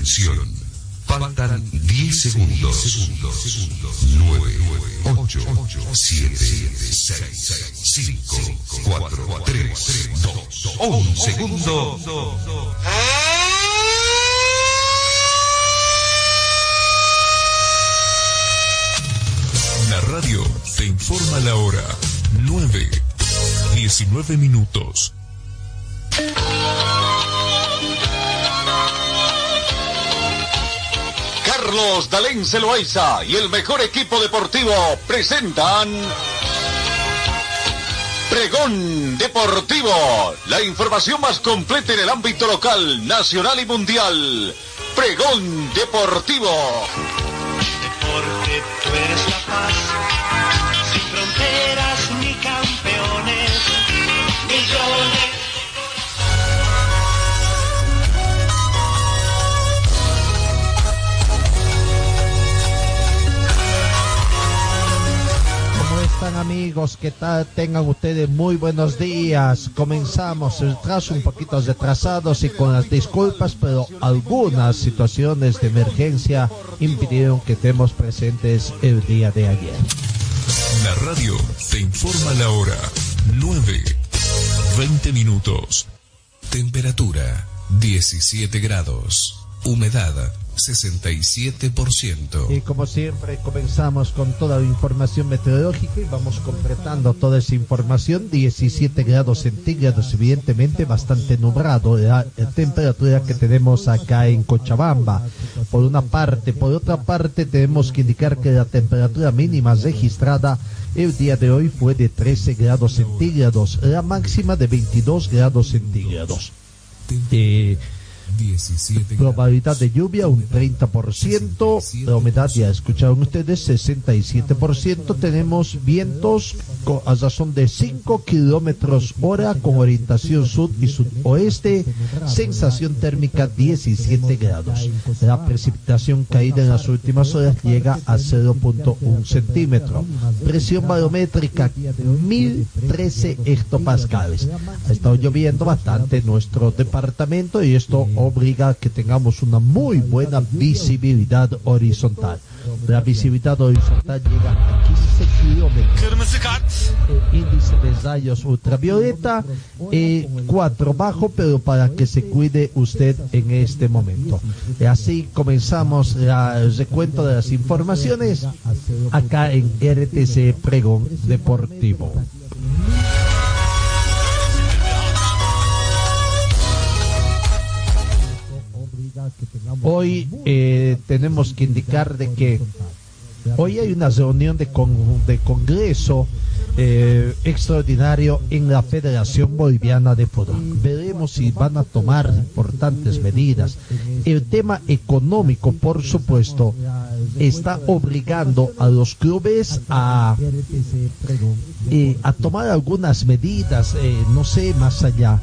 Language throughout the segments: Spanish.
Atención. Faltan 10 segundos. 9, 8, 7, 6, 5, 4, 3, 2, 1 segundo. La radio te informa la hora. 9, 19 minutos. Carlos Dalén Celoaiza y el mejor equipo deportivo presentan Pregón Deportivo, la información más completa en el ámbito local, nacional y mundial. Pregón Deportivo. Deporte, tú eres la paz, están amigos? ¿Qué tal? Tengan ustedes muy buenos días. Comenzamos el tras un poquito retrasados y con las disculpas, pero algunas situaciones de emergencia impidieron que estemos presentes el día de ayer. La radio te informa la hora. 9, 20 minutos. Temperatura 17 grados. Humedad 67%. Y como siempre comenzamos con toda la información meteorológica y vamos completando toda esa información. 17 grados centígrados, evidentemente bastante nublado la, la temperatura que tenemos acá en Cochabamba. Por una parte, por otra parte tenemos que indicar que la temperatura mínima registrada el día de hoy fue de 13 grados centígrados, la máxima de 22 grados centígrados. Eh, 17 Probabilidad de lluvia un 30%, la humedad ya escucharon ustedes 67%, tenemos vientos a razón de 5 kilómetros hora con orientación sur y sudoeste, sensación térmica 17 grados. La precipitación caída en las últimas horas llega a 0.1 centímetro. Presión barométrica 1013 hectopascales. Ha estado lloviendo bastante en nuestro departamento y esto obliga a que tengamos una muy buena visibilidad horizontal. La visibilidad horizontal llega a 15 kilómetros. Índice de rayos ultravioleta eh, 4 bajo, pero para que se cuide usted en este momento. Así comenzamos la- el recuento de las informaciones acá en RTC Pregón Deportivo. Hoy eh, tenemos que indicar de que hoy hay una reunión de, con- de congreso eh, extraordinario en la Federación Boliviana de Fútbol. Veremos si van a tomar importantes medidas. El tema económico, por supuesto, está obligando a los clubes a, eh, a tomar algunas medidas, eh, no sé, más allá.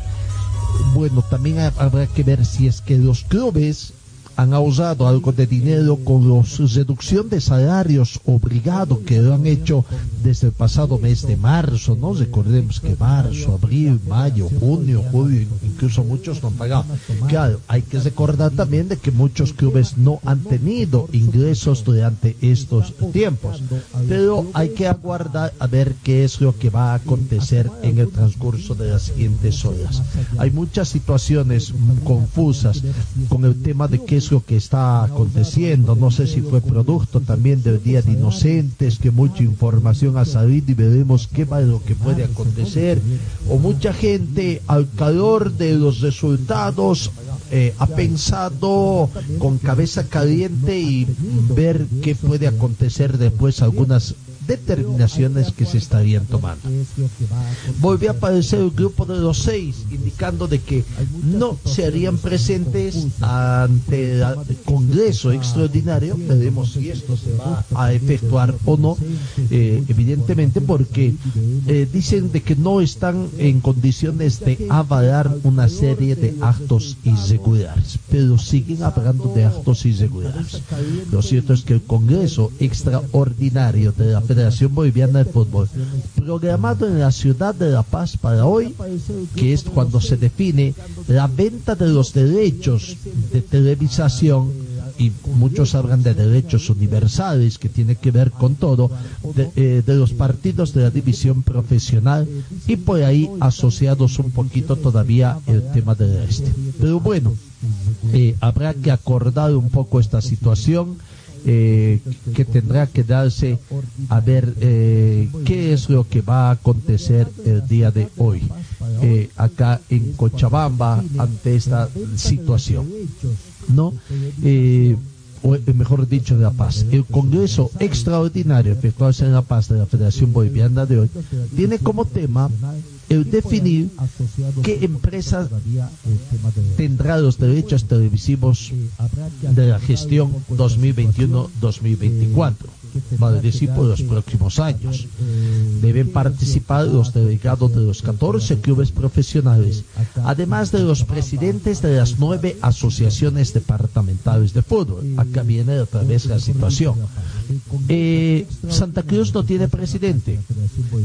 Bueno, también ha- habrá que ver si es que los clubes han ahorrado algo de dinero con la reducción de salarios obligados que lo han hecho desde el pasado mes de marzo, ¿no? Recordemos que marzo, abril, mayo, junio, julio, incluso muchos no han pagado. Claro, hay que recordar también de que muchos clubes no han tenido ingresos durante estos tiempos, pero hay que aguardar a ver qué es lo que va a acontecer en el transcurso de las siguientes horas. Hay muchas situaciones confusas con el tema de qué es lo que está aconteciendo. No sé si fue producto también del Día de Inocentes, que mucha información ha salido y veremos qué va lo que puede acontecer. O mucha gente al calor de los resultados eh, ha pensado con cabeza caliente y ver qué puede acontecer después algunas determinaciones que se estarían tomando. Volvió a aparecer el grupo de los seis, indicando de que no se harían presentes ante el Congreso extraordinario. Veremos si esto se va a efectuar o no, eh, evidentemente, porque eh, dicen de que no están en condiciones de avalar una serie de actos irregulares, pero siguen hablando de actos irregulares. Lo cierto es que el Congreso extraordinario de la Federación Federación Boliviana de Fútbol, programado en la ciudad de La Paz para hoy, que es cuando se define la venta de los derechos de televisación y muchos hablan de derechos universales que tiene que ver con todo de, eh, de los partidos de la división profesional y por ahí asociados un poquito todavía el tema del este. Pero bueno, eh, habrá que acordar un poco esta situación. Eh, que tendrá que darse a ver eh, qué es lo que va a acontecer el día de hoy eh, acá en Cochabamba ante esta situación. ¿no? Eh, o mejor dicho, de La Paz. El Congreso Extraordinario efectuado en La Paz de la Federación Boliviana de hoy tiene como tema el definir qué empresa tendrá los derechos televisivos de la gestión 2021-2024 vale decir por los próximos años. Deben participar los delegados de los 14 clubes profesionales, además de los presidentes de las nueve asociaciones departamentales de fútbol. Acá viene otra vez la situación. Eh, Santa Cruz no tiene presidente.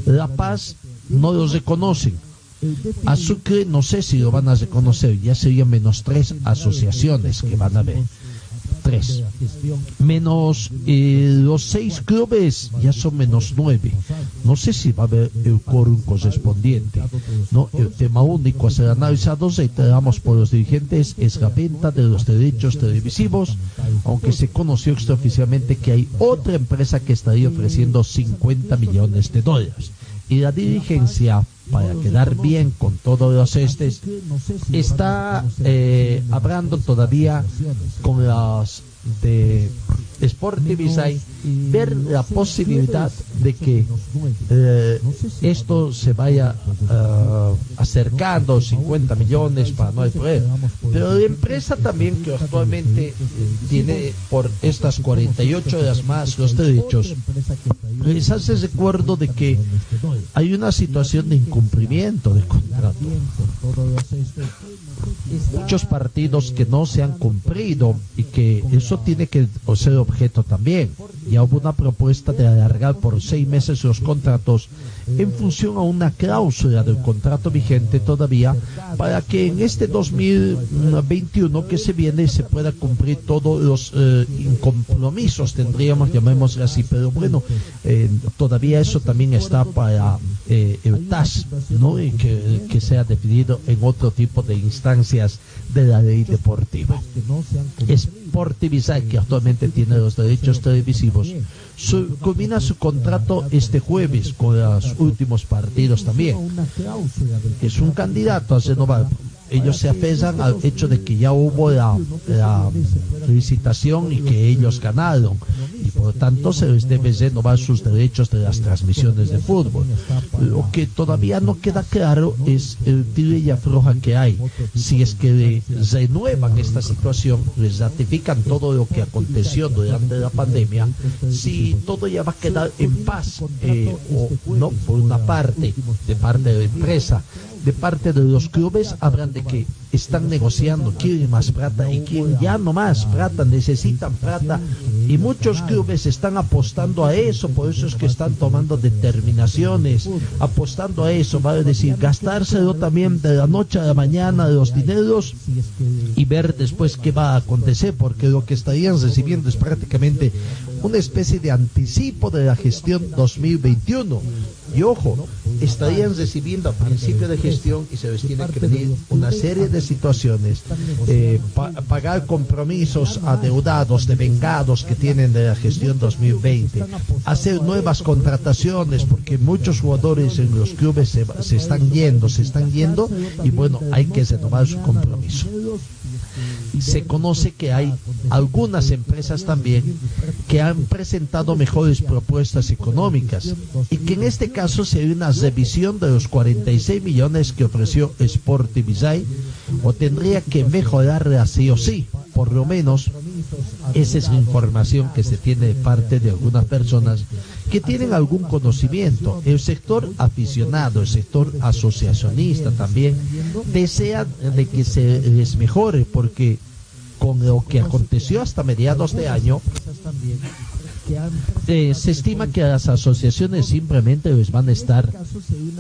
La Paz no los reconocen. A Sucre no sé si lo van a reconocer, ya serían menos tres asociaciones que van a haber. Tres. Menos eh, los seis clubes, ya son menos nueve. No sé si va a haber el quórum correspondiente. ¿no? El tema único a ser analizado, reiteramos por los dirigentes, es la venta de los derechos televisivos, aunque se conoció extraoficialmente que hay otra empresa que estaría ofreciendo 50 millones de dólares y la dirigencia para quedar bien con todos los estes está eh, hablando todavía con las de Sportivisay ver la posibilidad de que eh, esto se vaya eh, acercando 50 millones para no hay problema. pero la empresa también que actualmente tiene por estas 48 horas más los derechos les hace recuerdo de que hay una situación de incumplimiento de contrato muchos partidos que no se han cumplido y que eso tiene que ser objeto también. Ya hubo una propuesta de alargar por seis meses los contratos en función a una cláusula del contrato vigente todavía para que en este 2021 que se viene se pueda cumplir todos los eh, compromisos, tendríamos, llamémosle así, pero bueno, eh, todavía eso también está para eh, el TAS, ¿no? Y que, que sea definido en otro tipo de instancias de la ley deportiva. Sportivizar, que actualmente tiene los derechos televisivos, su, culmina su contrato este jueves con los últimos partidos también. Es un candidato a renovar. Ellos se aferran al hecho de que ya hubo la, la licitación y que ellos ganaron y por lo tanto se les debe renovar sus derechos de las transmisiones de fútbol. Lo que todavía no queda claro es el tiro y que hay. Si es que renuevan esta situación, les ratifican todo lo que aconteció durante la pandemia, si todo ya va a quedar en paz, eh, o no, por una parte, de parte de la empresa, de parte de los clubes hablan de que están negociando, quieren más plata y quieren ya no más plata, necesitan plata y muchos clubes están apostando a eso, por eso es que están tomando determinaciones, apostando a eso, vale decir, gastárselo también de la noche a la mañana de los dineros y ver después qué va a acontecer, porque lo que estarían recibiendo es prácticamente una especie de anticipo de la gestión 2021. Y ojo, estarían recibiendo a principio de gestión y se les tiene que venir una serie de situaciones, eh, pa- pagar compromisos adeudados, devengados que tienen de la gestión 2020, hacer nuevas contrataciones porque muchos jugadores en los clubes se, se están yendo, se están yendo y bueno, hay que renovar su compromiso se conoce que hay algunas empresas también que han presentado mejores propuestas económicas y que en este caso se hay una revisión de los 46 millones que ofreció Sportivizay o tendría que mejorarla sí o sí, por lo menos esa es la información que se tiene de parte de algunas personas que tienen algún conocimiento. El sector aficionado, el sector asociacionista también desea de que se les mejore porque con lo que aconteció hasta mediados de año Eh, se estima que las asociaciones simplemente les van a estar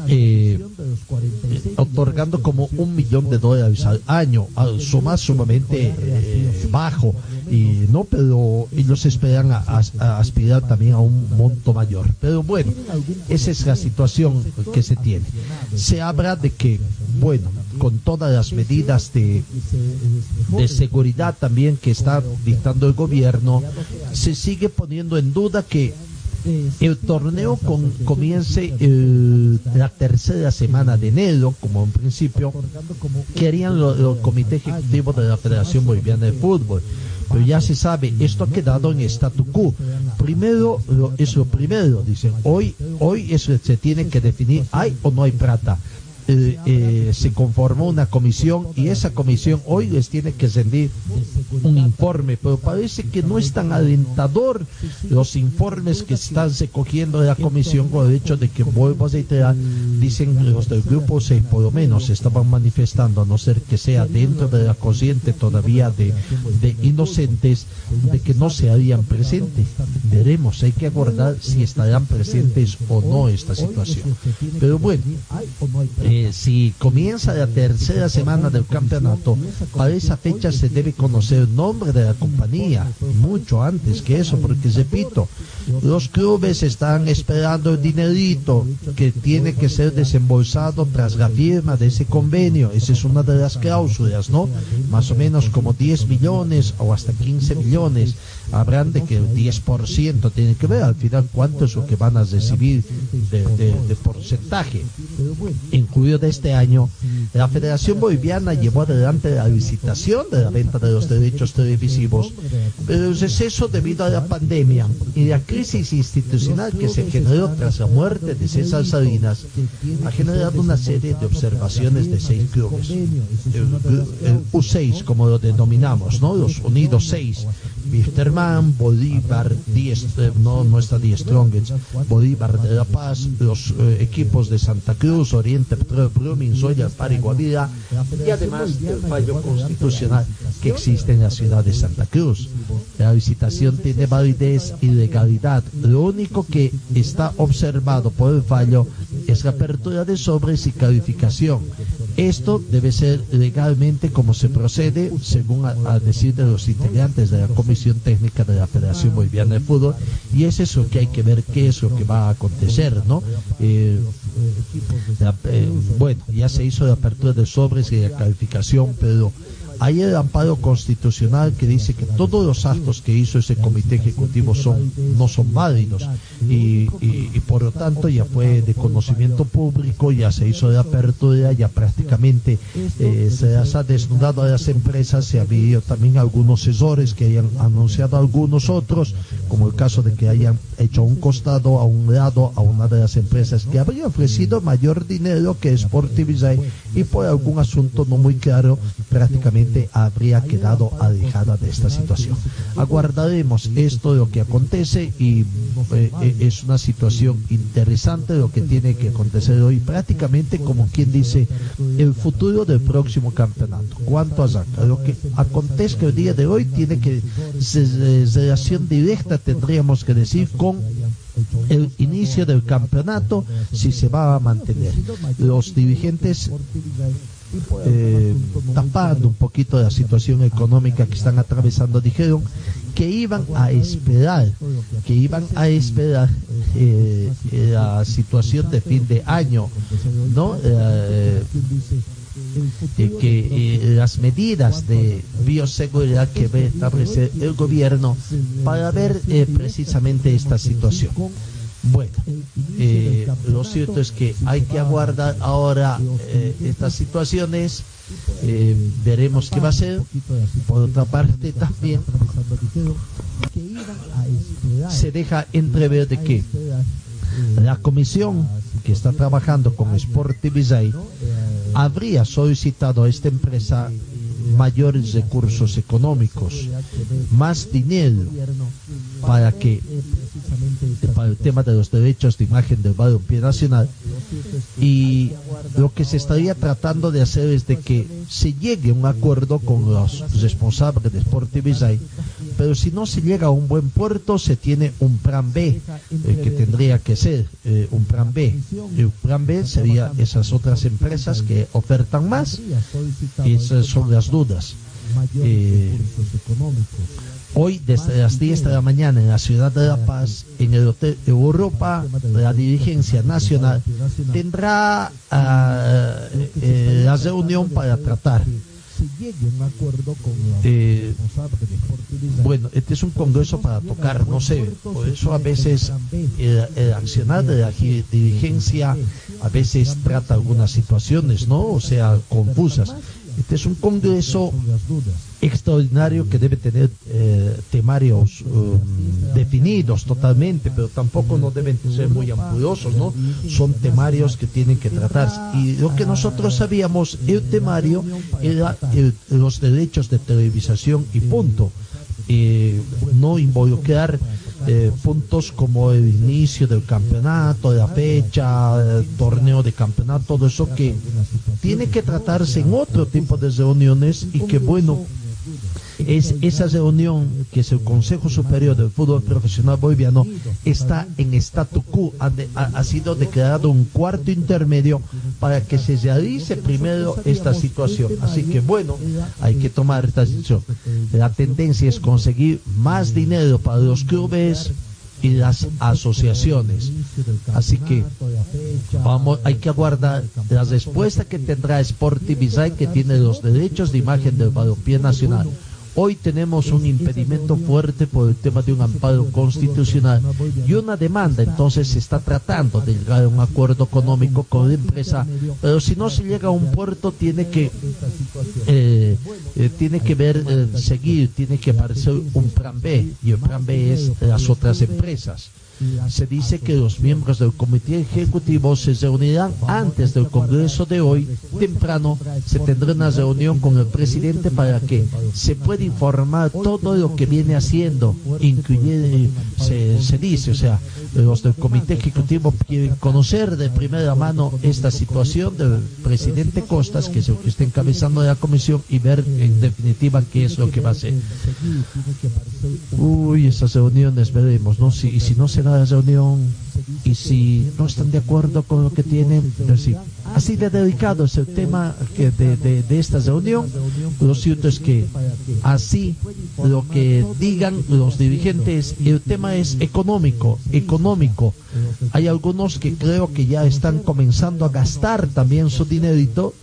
eh, otorgando como un millón de dólares al año, al suma sumamente eh, bajo, y no, pero ellos esperan a- a aspirar también a un monto mayor. Pero bueno, esa es la situación que se tiene. Se habla de que, bueno, con todas las medidas de, de seguridad también que está dictando el gobierno, se sigue poniendo en duda que el torneo con- comience el- la tercera semana de enero, como en principio querían los lo comité ejecutivo de la Federación Boliviana de Fútbol. Pero ya se sabe, esto ha quedado en statu quo. Primero, lo- es lo primero, dicen, hoy, hoy eso se tiene que definir, ¿hay o no hay plata? Eh, eh, se conformó una comisión y esa comisión hoy les tiene que rendir un informe, pero parece que no es tan alentador los informes que están recogiendo de la comisión con el hecho de que vuelvo a reiterar, dicen los del grupo 6 por lo menos estaban manifestando, a no ser que sea dentro de la corriente todavía de, de inocentes, de que no se harían presentes. Veremos, hay que aguardar si estarán presentes o no esta situación. Pero bueno, eh, si comienza la tercera semana del campeonato, para esa fecha se debe conocer el nombre de la compañía, mucho antes que eso, porque repito, los clubes están esperando el dinerito que tiene que ser desembolsado tras la firma de ese convenio. Esa es una de las cláusulas, ¿no? Más o menos como 10 millones o hasta 15 millones. Habrán de que el 10% tiene que ver al final cuánto es lo que van a recibir de, de- de porcentaje. De este año, la Federación Boliviana llevó adelante la licitación de la venta de los derechos televisivos, pero el receso debido a la pandemia y la crisis institucional que se generó tras la muerte de César Salinas ha generado una serie de observaciones de seis clubes. El, el U6, como lo denominamos, ¿no? Los Unidos 6. Wisterman, Bolívar, Diez, eh, no, no está Die Strongest, Bolívar de La Paz, los eh, equipos de Santa Cruz, Oriente Petróleo, Blooming, Zoya, Par y además el fallo constitucional que existe en la ciudad de Santa Cruz. La licitación tiene validez y legalidad. Lo único que está observado por el fallo es la apertura de sobres y calificación. Esto debe ser legalmente como se procede, según a decir de los integrantes de la Comisión Técnica de la Federación Boliviana de Fútbol, y es eso que hay que ver qué es lo que va a acontecer, ¿no? Eh, la- eh, bueno, ya se hizo la apertura de sobres y la calificación, pero hay el amparo constitucional que dice que todos los actos que hizo ese comité ejecutivo son no son válidos. Y, por lo tanto ya fue de conocimiento público, ya se hizo la apertura, ya prácticamente eh, se las ha desnudado a las empresas, se ha habido también algunos errores que hayan anunciado algunos otros, como el caso de que hayan hecho un costado, a un lado, a una de las empresas que habría ofrecido mayor dinero que Sportivizai y por algún asunto no muy claro prácticamente habría quedado alejada de esta situación. Aguardaremos esto de lo que acontece y eh, eh, es una situación interesante lo que tiene que acontecer hoy prácticamente como quien dice el futuro del próximo campeonato. ¿Cuánto allá? Lo que acontezca el día de hoy tiene que se- relación directa tendríamos que decir con el inicio del campeonato si se va a mantener. Los dirigentes eh, tapando un poquito la situación económica que están atravesando, dijeron que iban a esperar, que iban a esperar eh, la situación de fin de año, ¿no? Eh, eh, que las medidas de bioseguridad que a establecer el gobierno para ver eh, precisamente esta situación. Bueno, eh, lo cierto es que hay que aguardar ahora eh, estas situaciones, eh, veremos qué va a ser. Por otra parte, también se deja entrever de que la comisión que está trabajando con Sportivizai habría solicitado a esta empresa mayores recursos económicos, más dinero para que para el tema de los derechos de imagen del balompié nacional y lo que se estaría tratando de hacer es de que se llegue a un acuerdo con los responsables de Sportivizai, pero si no se llega a un buen puerto, se tiene un plan B, eh, que tendría que ser eh, un plan B. El plan B sería esas otras empresas que ofertan más, esas son las dudas. Eh, Hoy, desde las 10 de la mañana en la ciudad de La Paz, en el Hotel Europa, la dirigencia nacional tendrá ah, eh, la reunión para tratar. Eh, bueno, este es un congreso para tocar, no sé, por eso a veces el, el accionar de la dirigencia a veces trata algunas situaciones, ¿no? O sea, confusas. Este es un congreso extraordinario que debe tener eh, temarios um, definidos totalmente, pero tampoco no deben ser muy ampliosos, ¿no? Son temarios que tienen que tratarse. Y lo que nosotros sabíamos, el temario era el- los derechos de televisación y punto. Eh, no involucrar eh, puntos como el inicio del campeonato, la fecha, el torneo de campeonato, todo eso que tiene que tratarse en otro tipo de reuniones y que bueno, es esa reunión que es el Consejo Superior del Fútbol Profesional Boliviano está en statu quo, ha, sido declarado un cuarto intermedio para que se realice primero esta situación. Así que bueno, hay que tomar esta decisión. La tendencia es conseguir más dinero para los clubes y las asociaciones. Así que vamos, hay que aguardar la respuesta que tendrá Sportivizai que tiene los derechos de imagen del balompié nacional. Hoy tenemos un impedimento fuerte por el tema de un amparo constitucional y una demanda, entonces se está tratando de llegar a un acuerdo económico con la empresa, pero si no se llega a un puerto tiene que eh, eh, tiene que ver eh, seguir, tiene que aparecer un plan B y el plan B es las otras empresas. Se dice que los miembros del comité ejecutivo se reunirán antes del Congreso de hoy. Temprano se tendrá una reunión con el presidente para que se pueda informar todo lo que viene haciendo, incluyendo, se, se dice, o sea, los del comité ejecutivo quieren conocer de primera mano esta situación del presidente Costas, que es el que está encabezando la comisión, y ver en definitiva qué es lo que va a hacer. Uy, esas reuniones veremos, ¿no? Si, y si no se da la reunión, y si no están de acuerdo con lo que tienen, pues sí. Así de delicado es el tema que de, de, de esta reunión. Lo cierto es que así lo que digan los dirigentes, el tema es económico, económico. Hay algunos que creo que ya están comenzando a gastar también su dinerito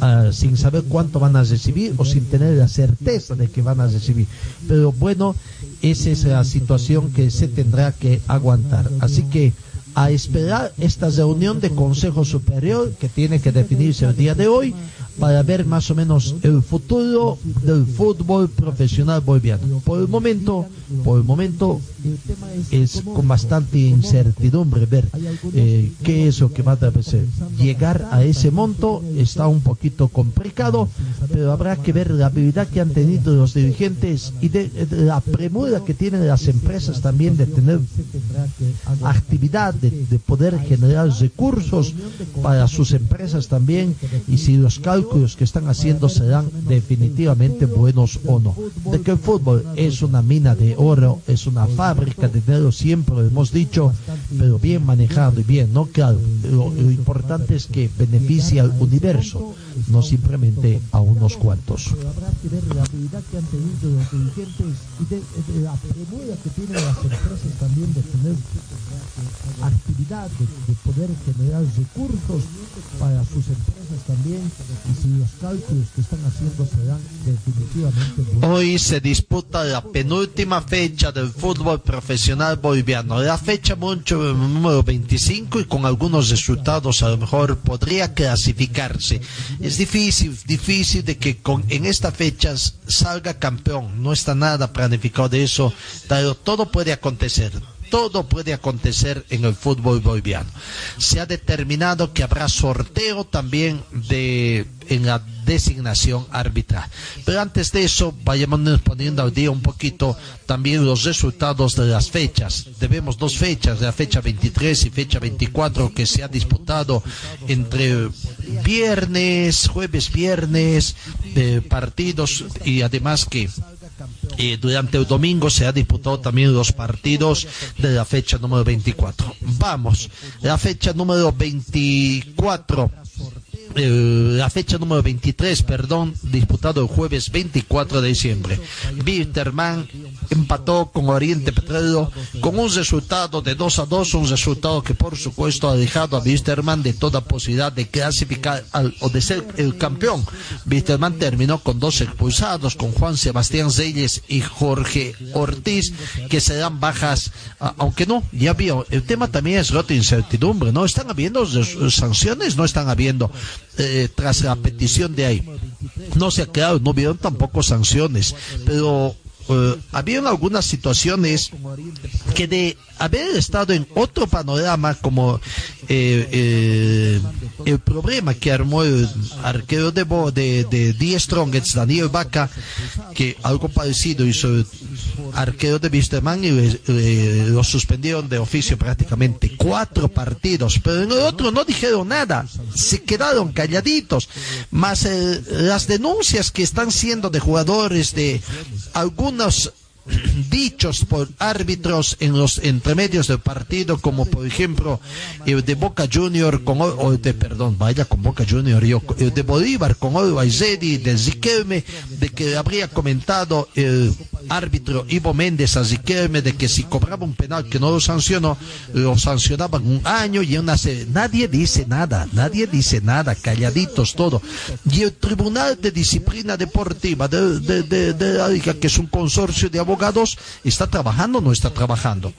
ah, sin saber cuánto van a recibir o sin tener la certeza de que van a recibir. Pero bueno, esa es la situación que se tendrá que aguantar. Así que a esperar esta reunión de Consejo Superior que tiene que definirse el día de hoy para ver más o menos el futuro del fútbol profesional boliviano. Por el momento, por el momento es con bastante incertidumbre ver eh, qué es lo que va a ser. Llegar a ese monto está un poquito complicado, pero habrá que ver la habilidad que han tenido los dirigentes y de la premura que tienen las empresas también de tener actividad, de, de poder generar recursos para sus empresas también y si los cálculos que están haciendo serán definitivamente buenos o no. De que el fútbol es una mina de oro, es una fábrica de dinero, siempre lo hemos dicho, pero bien manejado y bien, ¿no? Claro, lo, lo importante es que beneficie al universo, no simplemente a unos cuantos. que tienen las empresas también de tener actividad, de, de poder generar recursos para sus empresas también y si los cálculos que están haciendo serán definitivamente. Hoy se disputa la penúltima fecha del fútbol profesional boliviano, la fecha mucho número 25 y con algunos resultados a lo mejor podría clasificarse. Es difícil, difícil de que con, en esta fecha salga campeón, no está nada planificado de eso, pero todo puede acontecer. Todo puede acontecer en el fútbol boliviano. Se ha determinado que habrá sorteo también de en la designación arbitral. Pero antes de eso, vayamos poniendo al día un poquito también los resultados de las fechas. Debemos dos fechas, la fecha 23 y fecha 24 que se ha disputado entre viernes, jueves, viernes, de partidos y además que eh, durante el domingo se ha disputado también los partidos de la fecha número 24. Vamos, la fecha número 24 eh, la fecha número 23, perdón, disputado el jueves 24 de diciembre. Bitterman empató con Oriente Petróleo con un resultado de 2 a 2, un resultado que por supuesto ha dejado a Bitterman de toda posibilidad de clasificar al, o de ser el campeón. Bitterman terminó con dos expulsados, con Juan Sebastián Zeyes y Jorge Ortiz, que se dan bajas, aunque no, ya vio, el tema también es rota incertidumbre, ¿no? ¿Están habiendo sanciones? No están habiendo, eh, tras la petición de ahí. No se ha quedado, no vieron tampoco sanciones, pero eh, habían algunas situaciones que de haber estado en otro panorama como eh, eh, el problema que armó el arquero de, de, de Die Strongets, Daniel Vaca, que algo parecido hizo el arquero de Wisterman y eh, lo suspendieron de oficio prácticamente cuatro partidos, pero en el otro no dijeron nada, se quedaron calladitos, más las denuncias que están siendo de jugadores de algunos 那是 dichos por árbitros en los entremedios del partido, como por ejemplo el de Boca Junior con o de perdón, vaya con Boca Junior, yo, el de Bolívar con Izedi, de Ziquelme, de que habría comentado el árbitro Ivo Méndez a Ziquelme de que si cobraba un penal que no lo sancionó, lo sancionaban un año y una se- nadie dice nada, nadie dice nada, calladitos todo. Y el Tribunal de Disciplina Deportiva de, de, de- de que es un consorcio de abogados, está trabajando o no está trabajando.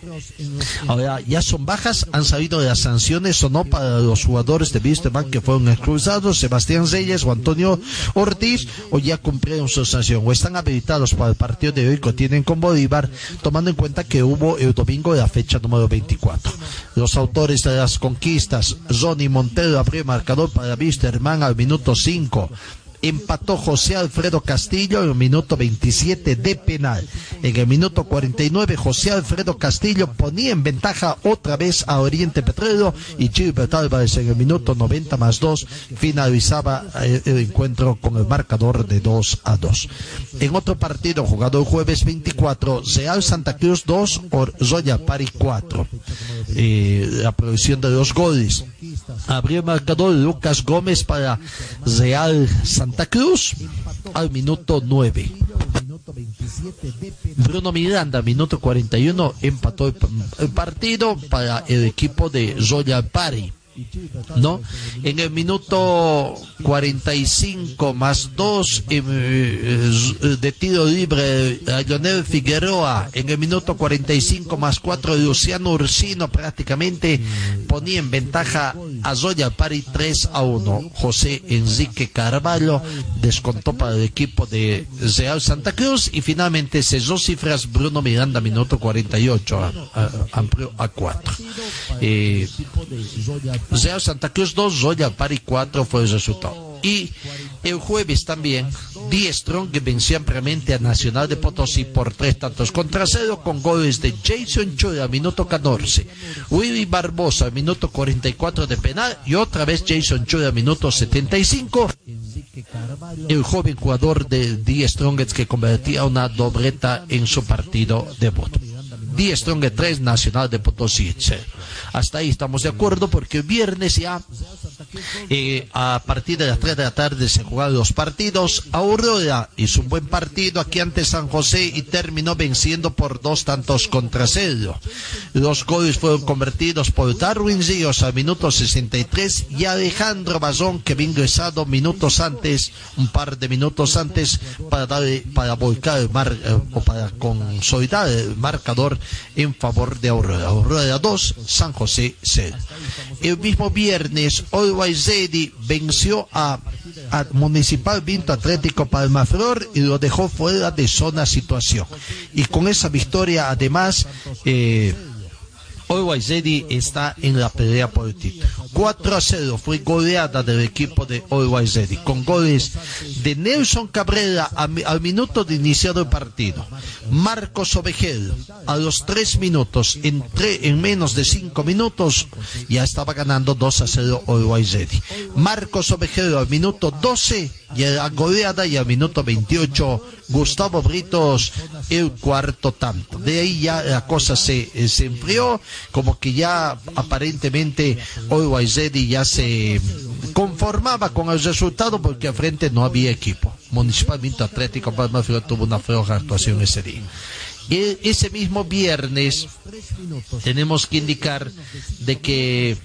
Ahora, ya son bajas, han salido las sanciones o no para los jugadores de Wisterman que fueron expulsados, Sebastián Zeyes o Antonio Ortiz, o ya cumplieron su sanción, o están habilitados para el partido de hoy que tienen con Bolívar, tomando en cuenta que hubo el domingo de la fecha número 24. Los autores de las conquistas, Johnny Montero abrió el marcador para Wisterman al minuto 5 empató José Alfredo Castillo en el minuto 27 de penal. En el minuto 49 José Alfredo Castillo ponía en ventaja otra vez a Oriente Petróleo y Gilbert Álvarez en el minuto 90 más 2 finalizaba eh, el encuentro con el marcador de 2 a 2. En otro partido jugado el jueves 24, Real Santa Cruz 2 o Zoya Pari 4. Eh, la producción de los goles. Abrió el marcador Lucas Gómez para Real Santa Cruz al minuto 9. Bruno Miranda, minuto 41, empató el, partido para el equipo de Zoya Pari. ¿No? En el minuto 45 más 2 de tiro libre a Lionel Figueroa. En el minuto 45 más 4 Luciano Ursino prácticamente ponía en ventaja a Zoya Pari 3 a 1. José Enrique Carvalho descontó para el equipo de Real Santa Cruz y finalmente cesó cifras Bruno Miranda minuto 48 a- a- amplió a 4. Eh, Real Santa Cruz 2, Royal Party 4 fue el resultado. Y el jueves también, Die Strong venció ampliamente a Nacional de Potosí por tres tantos contra cero con goles de Jason Chura, minuto 14, Willy Barbosa, minuto 44 de penal y otra vez Jason Chura, minuto 75 el joven jugador de Die Strongest que convertía una dobleta en su partido debut. Die Strongest 3, Nacional de Potosí. Hasta ahí estamos de acuerdo porque viernes ya eh, a partir de las 3 de la tarde se jugaron los partidos. Aurora hizo un buen partido aquí ante San José y terminó venciendo por dos tantos contra cero. Los goles fueron convertidos por Darwin Ríos al minuto 63 y Alejandro Bazón que había ingresado minutos antes, un par de minutos antes, para darle, para volcar el mar, eh, o para consolidar el marcador en favor de Aurora. Aurora 2, San José 0. El mismo viernes, Always Ready venció a, a Municipal Vinto Atlético Palmaflor y lo dejó fuera de zona situación. Y con esa victoria, además, eh, Ready está en la pelea por el título. 4 a 0 fue goleada del equipo de Ready con goles de Nelson Cabrera al minuto de iniciado el partido. Marcos Ovejel a los 3 minutos, en, tre- en menos de 5 minutos, ya estaba ganando 2 a 0 Always Ready. Marcos Ovejel al minuto 12 ya era goleada y al minuto 28 Gustavo Britos el cuarto tanto. De ahí ya la cosa se, eh, se enfrió, como que ya aparentemente Ready ya se conformaba con el resultado porque al frente no había equipo. Municipalmente Atlético Palma tuvo una floja actuación ese día. Ese mismo viernes tenemos que indicar de que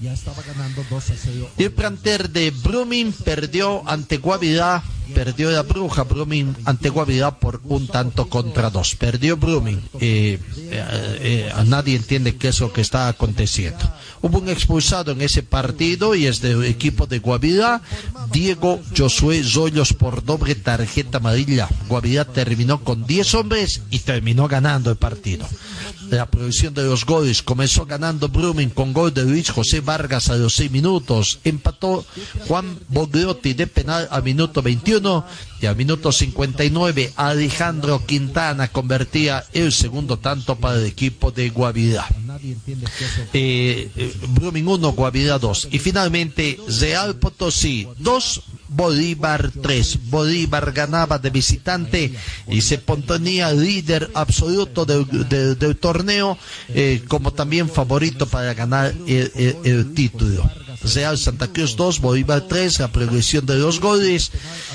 Ya estaba ganando 2 a 0. el planter de Brumming perdió ante Guavirá, perdió la bruja Brumming ante Guavirá por un tanto contra dos. Perdió Brumming. Eh, eh, eh, nadie entiende qué es lo que está aconteciendo. Hubo un expulsado en ese partido y es del equipo de Guavirá, Diego Josué Zoyos por doble tarjeta amarilla. Guavirá terminó con 10 hombres y terminó ganando el partido. La producción de los goles comenzó ganando Brumming con gol de Luis José Vargas a los 6 minutos. Empató Juan Bogliotti de penal a minuto 21 y al minuto 59 Alejandro Quintana convertía el segundo tanto para el equipo de Guavirá. Eh, eh, Brumming 1, Guavirá 2. Y finalmente Real Potosí 2, Bolívar 3. Bolívar ganaba de visitante y se ponía líder absoluto del, del- del torneo, eh, como también favorito para ganar el, el- el título. Real Santa Cruz 2, Bolívar 3, la progresión de los goles.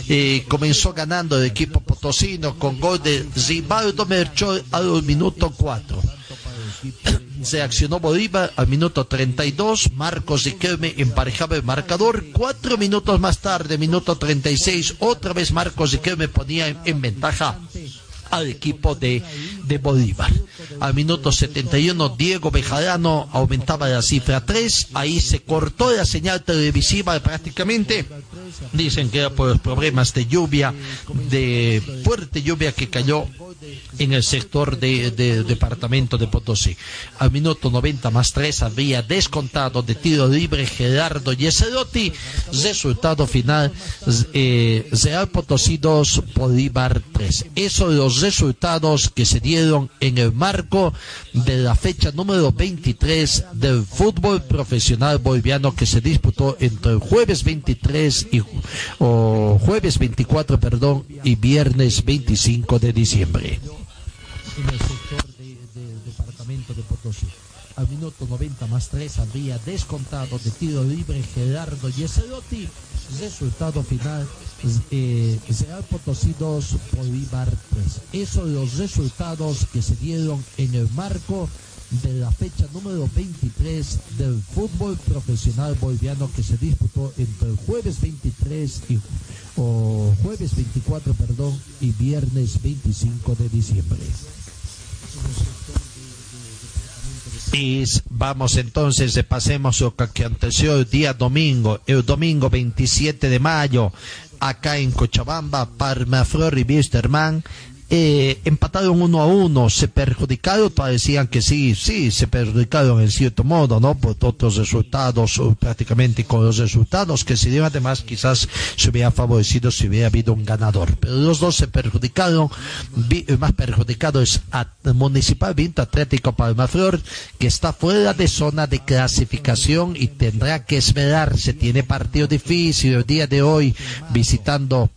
eh, comenzó ganando el equipo potosino con gol de Rivaldo Merchol al minuto 4. Se accionó Bolívar al minuto 32. Marcos Riquelme emparejaba el marcador. Cuatro minutos más tarde, minuto 36, otra vez Marcos Riquelme ponía en, en ventaja al equipo de, de Bolívar. Al minuto 71, Diego Bejarano aumentaba la cifra 3. Ahí se cortó la señal televisiva prácticamente. Dicen que era por los problemas de lluvia, de fuerte lluvia que cayó en el sector de, de- departamento de Potosí. Al minuto 90 más 3 había descontado de tiro libre Gerardo Yeserotti. Resultado final, eh, Real Potosí 2, Bolívar 3. Esos los resultados que se dieron en el marco de la fecha número 23 del fútbol profesional boliviano que se disputó entre el jueves 23 y o jueves 24, perdón, y viernes 25 de diciembre. En el sector de- del departamento de Potosí. Al minuto 90 más 3 habría descontado de tiro libre Gerardo Yeserotti. Resultado final, eh, Potosí 2, Bolívar 3. Esos los resultados que se dieron en el marco de la fecha número 23 del fútbol profesional boliviano que se disputó entre el jueves 23 y o jueves 24, perdón, y viernes 25 de diciembre. Vamos entonces, repasemos lo que aconteció el día domingo, el domingo 27 de mayo, acá en Cochabamba, Palmaflor y Wisterman. Eh, empataron uno a uno, se perjudicaron, parecían que sí, sí, se perjudicaron en cierto modo, ¿no? Por otros resultados, prácticamente con los resultados que se dieron, además quizás se hubiera favorecido si hubiera habido un ganador. Pero los dos se perjudicaron, el más perjudicado es a Municipal Vinto Atlético Palmaflor, que está fuera de zona de clasificación y tendrá que esperarse, tiene partido difícil el día de hoy visitando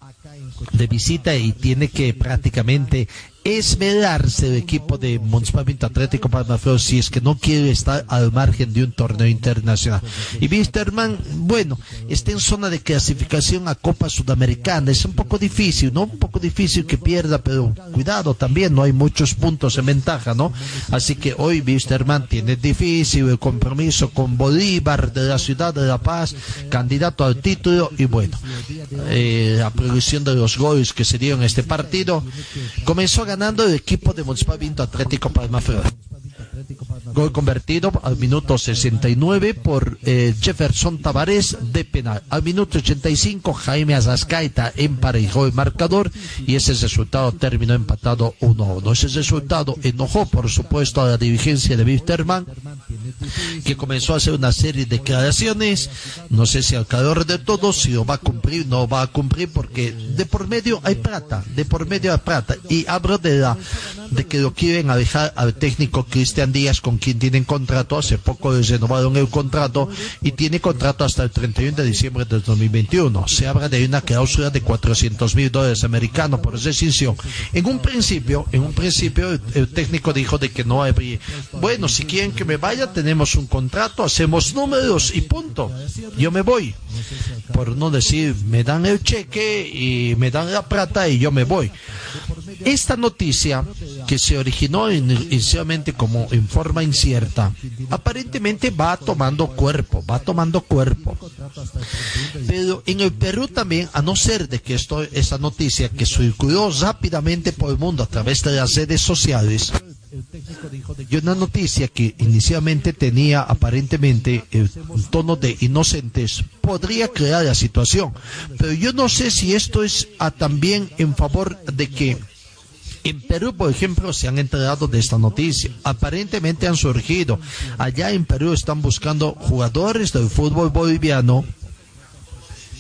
de visita y tiene que prácticamente esmerarse el equipo de Municipal Vinto Atlético Palmaflor si es que no quiere estar al margen de un torneo internacional. Y Wisterman, bueno, está en zona de clasificación a Copa Sudamericana. Es un poco difícil, ¿no? Un poco difícil que pierda, pero cuidado también, no hay muchos puntos en ventaja, ¿no? Así que hoy Wisterman tiene difícil el compromiso con Bolívar de la ciudad de La Paz, candidato al título y bueno, eh, la progresión de los goles que se dieron en este partido comenzó ganando el equipo de Municipal Vinto Atlético Palmaflor. Gol convertido al minuto 69 por eh, Jefferson Tavares de penal. Al minuto 85 Jaime Azascaita emparejó el marcador y ese resultado terminó empatado 1 a 1. Ese resultado enojó por supuesto a la dirigencia de Wisterman que comenzó a hacer una serie de declaraciones. No sé si al calor de todos, si lo va a cumplir, no va a cumplir, porque de por medio hay plata, de por medio hay plata. Y hablo de la, de que lo quieren dejar al técnico Cristian Díaz, con quien tienen contrato. Hace poco les renovaron el contrato y tiene contrato hasta el 31 de diciembre del 2021. Se habla de una cláusula de 400 mil dólares americanos por rescisión. En un principio, en un principio, el, el técnico dijo de que no habría, bueno, si quieren que me vaya, tenemos un contrato, hacemos números y punto. Yo me voy. Por no decir, me dan el cheque y me dan la plata y yo me voy. Esta noticia, que se originó in- inicialmente como en forma incierta, aparentemente va tomando cuerpo, va tomando cuerpo. Pero en el Perú también, a no ser de que esto, esa noticia que circuló rápidamente por el mundo a través de las redes sociales, y una noticia que inicialmente tenía aparentemente el tono de inocentes podría crear la situación. Pero yo no sé si esto es ah, también en favor de que en Perú, por ejemplo, se han enterado de esta noticia. Aparentemente han surgido. Allá en Perú están buscando jugadores del fútbol boliviano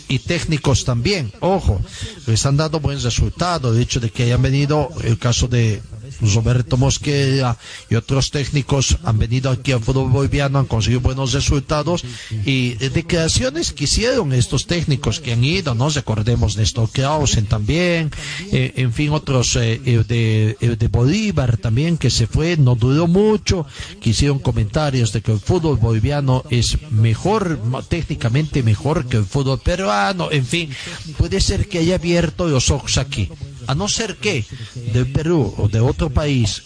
y técnicos también. Ojo, les han dado buen resultado. De hecho, de que hayan venido el caso de Roberto Mosquera y otros técnicos han venido aquí al fútbol boliviano, han conseguido buenos resultados y eh, declaraciones que hicieron estos técnicos que han ido, ¿no? Recordemos Néstor Clausen también, eh, en fin, otros eh, eh, de, de Bolívar también que se fue, no duró mucho, que hicieron comentarios de que el fútbol boliviano es mejor, técnicamente mejor que el fútbol peruano, en fin, puede ser que haya abierto los ojos aquí a no ser que del Perú o de otro país,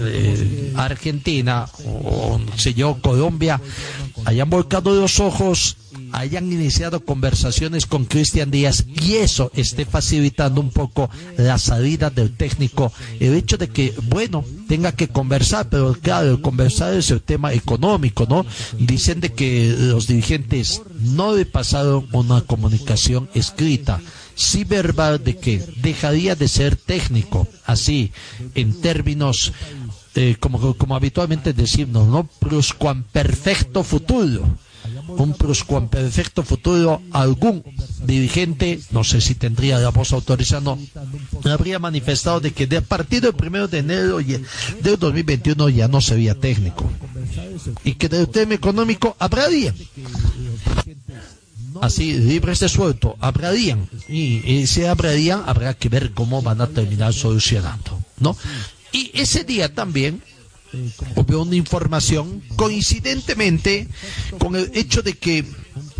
eh, Argentina o, no yo, Colombia, hayan volcado los ojos, hayan iniciado conversaciones con Cristian Díaz y eso esté facilitando un poco la salida del técnico. El hecho de que, bueno, tenga que conversar, pero claro, el conversar es el tema económico, ¿no? Dicen de que los dirigentes no le pasaron una comunicación escrita sí verbal de que dejaría de ser técnico, así, en términos, eh, como, como habitualmente decimos, ¿no? perfecto futuro. Un perfecto futuro, algún dirigente, no sé si tendría la voz autorizando, habría manifestado de que de a partir del primero de enero del 2021 ya no sería técnico. Y que del tema económico habría así libres de suelto, hablarían y, y si hablarían habrá que ver cómo van a terminar solucionando, ¿no? Y ese día también hubo una información coincidentemente con el hecho de que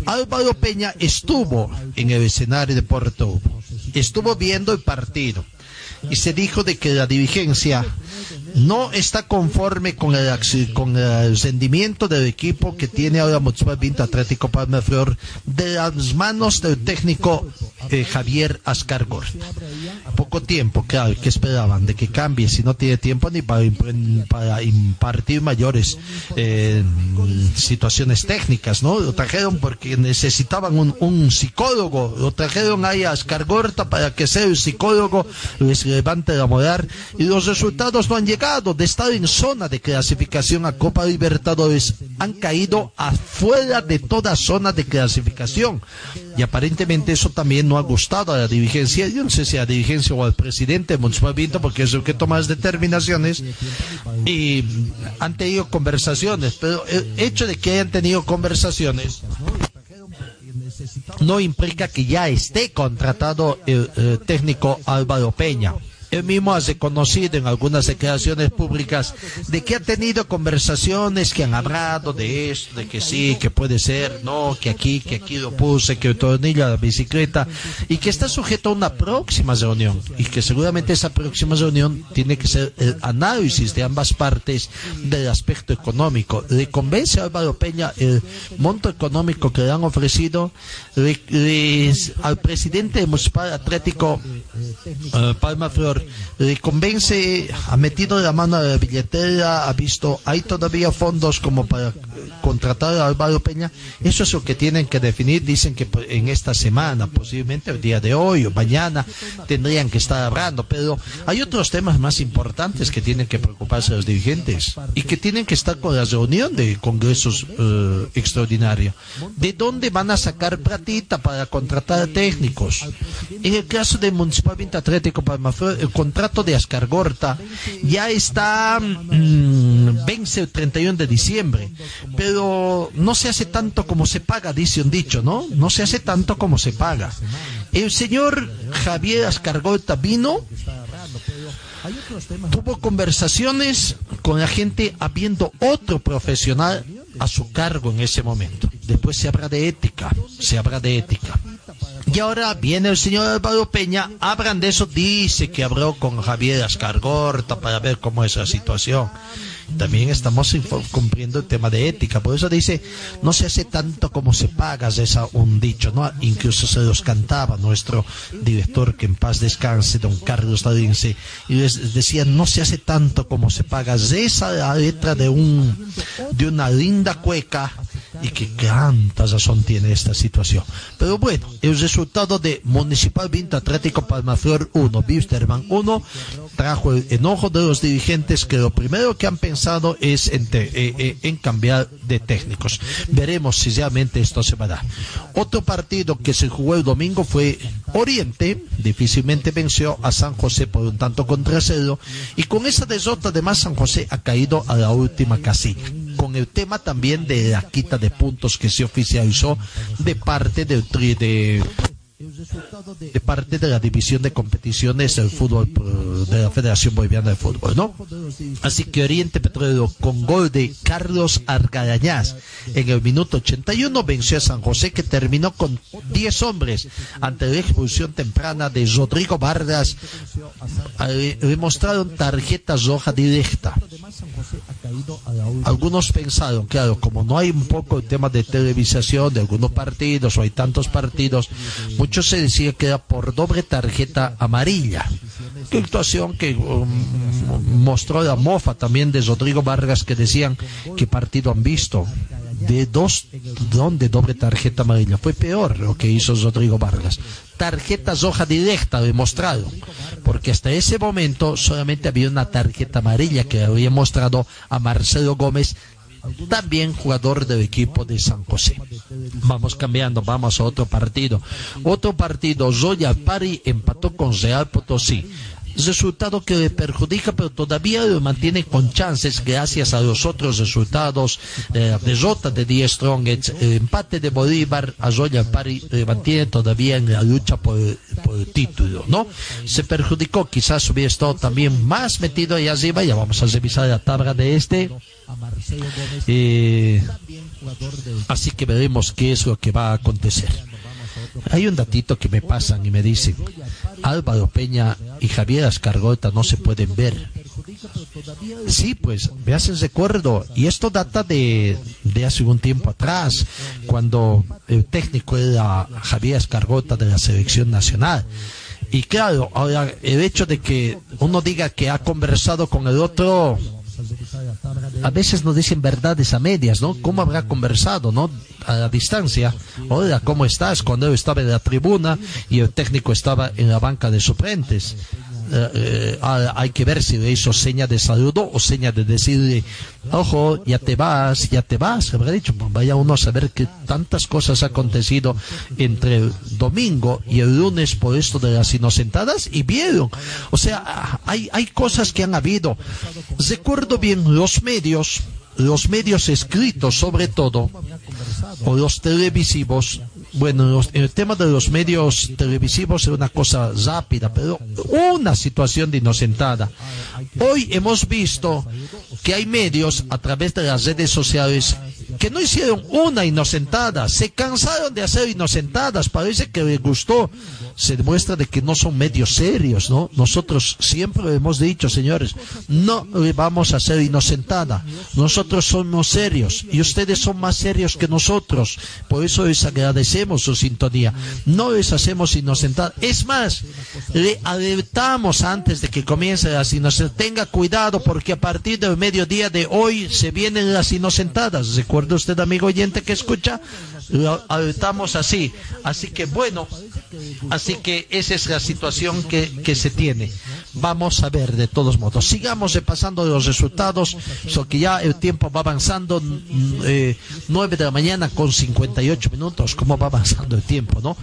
Álvaro Peña estuvo en el escenario de Puerto Hubo, estuvo viendo el partido. Y se dijo de que la dirigencia no está conforme con el, con el rendimiento del equipo que tiene ahora Municipal Vinto Atlético Palma Flor de las manos del técnico eh, Javier Ascargor. Poco tiempo, claro, que esperaban de que cambie si no tiene tiempo ni para, imp- para impartir mayores eh, situaciones técnicas, ¿no? Lo trajeron porque necesitaban un, psicólogo, lo trajeron ahí a Ascargorta para que sea el psicólogo, les levante la moral y los resultados no han llegado. De estar en zona de clasificación a Copa Libertadores, han caído afuera de toda zona de clasificación. Y aparentemente eso también no ha gustado a la dirigencia. Yo no sé si a la dirigencia o al presidente Municipal Vinto, porque es el que toma las determinaciones. Y han tenido conversaciones, pero el hecho de que hayan tenido conversaciones no implica que ya esté contratado el, eh, técnico Álvaro Peña. Él mismo ha reconocido en algunas declaraciones públicas de que ha tenido conversaciones que han hablado de esto, de que sí, que puede ser, no, que aquí, que aquí lo puse, que el tornillo la bicicleta, y que está sujeto a una próxima reunión, y que seguramente esa próxima reunión tiene que ser el análisis de ambas partes del aspecto económico. ¿Le convence a Álvaro Peña el monto económico que le han ofrecido? Al presidente del Municipal Atlético eh, Palma Flor le convence, ha metido la mano a la billetera, ha visto, hay todavía fondos como para contratar a Álvaro Peña. Eso es lo que tienen que definir. Dicen que pues, en esta semana, posiblemente el día de hoy o mañana, tendrían que estar hablando. Pero hay otros temas más importantes que tienen que preocuparse los dirigentes y que tienen que estar con la reunión de congresos eh, extraordinarios. ¿De dónde van a sacar platita para contratar técnicos? En el caso del Municipal Atlético Palmaflor, el contrato de Ascargorta ya está, mm, vence el 31 de diciembre, pero no se hace tanto como se paga, dice un dicho, ¿no? No se hace tanto como se paga. El señor Javier Ascargorta vino, tuvo conversaciones con la gente habiendo otro profesional a su cargo en ese momento. Después se habla de ética, se habla de ética. Y ahora viene el señor Álvaro Peña, hablan de eso, dice que habló con Javier Ascargorta para ver cómo es la situación. También estamos cumpliendo el tema de ética, por eso dice, no se hace tanto como se paga, es un dicho, ¿no? Incluso se los cantaba nuestro director, que en paz descanse, don Carlos Darince, y les decía, no se hace tanto como se paga, es la letra de un, de una linda cueca, y que tanta razón tiene esta situación. Pero bueno, el resultado de Municipal Vinto Atlético Palmaflor 1, Bisterman 1, trajo el enojo de los dirigentes que lo primero que han pensado es eh, eh, en cambiar de técnicos. Veremos si realmente esto se va a dar. Otro partido que se jugó el domingo fue Oriente, difícilmente venció a San José por un tanto contra cero, y con esa derrota además San José ha caído a la última casilla con el tema también de la quita de puntos que se oficializó de parte tri de de parte de la división de competiciones del fútbol de la Federación Boliviana de Fútbol, ¿no? Así que Oriente Petrolero con gol de Carlos Argarañaz en el minuto 81 venció a San José que terminó con 10 hombres ante la expulsión temprana de Rodrigo Vargas. Eh, Le mostraron tarjeta roja directa. Algunos pensaron, claro, como no hay un poco el tema de televisación de algunos partidos o hay tantos partidos, muchos se decía que era por doble tarjeta amarilla. Qué actuación que um, mostró la mofa también de Rodrigo Vargas que decían qué partido han visto. De dos, donde doble tarjeta amarilla. Fue peor lo que hizo Rodrigo Vargas. Tarjeta roja directa demostrado. Porque hasta ese momento solamente había una tarjeta amarilla que había mostrado a Marcelo Gómez también jugador del equipo de San José. Vamos cambiando, vamos a otro partido. Otro partido, Royal Pari empató con Real Potosí. Resultado que le perjudica, pero todavía lo mantiene con chances gracias a los otros resultados. Eh, derrota de Die Strongets, el empate de Bolívar a Royal Pari le mantiene todavía en la lucha por, el título, ¿no? Se perjudicó, quizás hubiera estado también más metido ahí arriba. Ya vamos a revisar la tabla de este. Eh, así que veremos qué es lo que va a acontecer. Hay un datito que me pasan y me dicen, Álvaro Peña y Javier Ascargota no se pueden ver. Sí, pues me hacen recuerdo, y esto data de, de hace un tiempo atrás, cuando el técnico era Javier Ascargota de la selección nacional. Y claro, ahora el hecho de que uno diga que ha conversado con el otro, a veces nos dicen verdades a medias, ¿no? ¿Cómo habrá conversado, no? A la distancia. Hola, ¿cómo estás? Cuando él estaba en la tribuna y el técnico estaba en la banca de suplentes. Eh, eh, ah, hay que ver si le hizo seña de saludo o seña de decirle, ojo, ya te vas, ya te vas. Habrá dicho, pues vaya uno a saber que tantas cosas ha acontecido entre el domingo y el lunes por esto de las inocentadas y vieron. O sea, hay, hay cosas que han habido. Recuerdo bien los medios, los medios escritos sobre todo, o los televisivos, bueno, los- el tema de los medios televisivos es una cosa rápida, pero una situación de inocentada. Hoy hemos visto que hay medios a través de las redes sociales que no hicieron una inocentada, se cansaron de hacer inocentadas, parece que les gustó. Se demuestra de que no son medios serios, ¿no? Nosotros siempre hemos dicho, señores, no vamos a ser inocentada. Nosotros somos serios y ustedes son más serios que nosotros. Por eso les agradecemos su sintonía. No les hacemos inocentada. Es más, le alertamos antes de que comience las inocentadas. Tenga cuidado porque a partir del mediodía de hoy se vienen las inocentadas. ¿Recuerda usted, amigo oyente que escucha? Lo alertamos así. Así que bueno, así que esa es la situación que, que se tiene. Vamos a ver de todos modos. Sigamos repasando los resultados, porque ya el tiempo va avanzando, mm, eh, 9 de la mañana con 58 minutos, cómo va avanzando el tiempo, ¿no?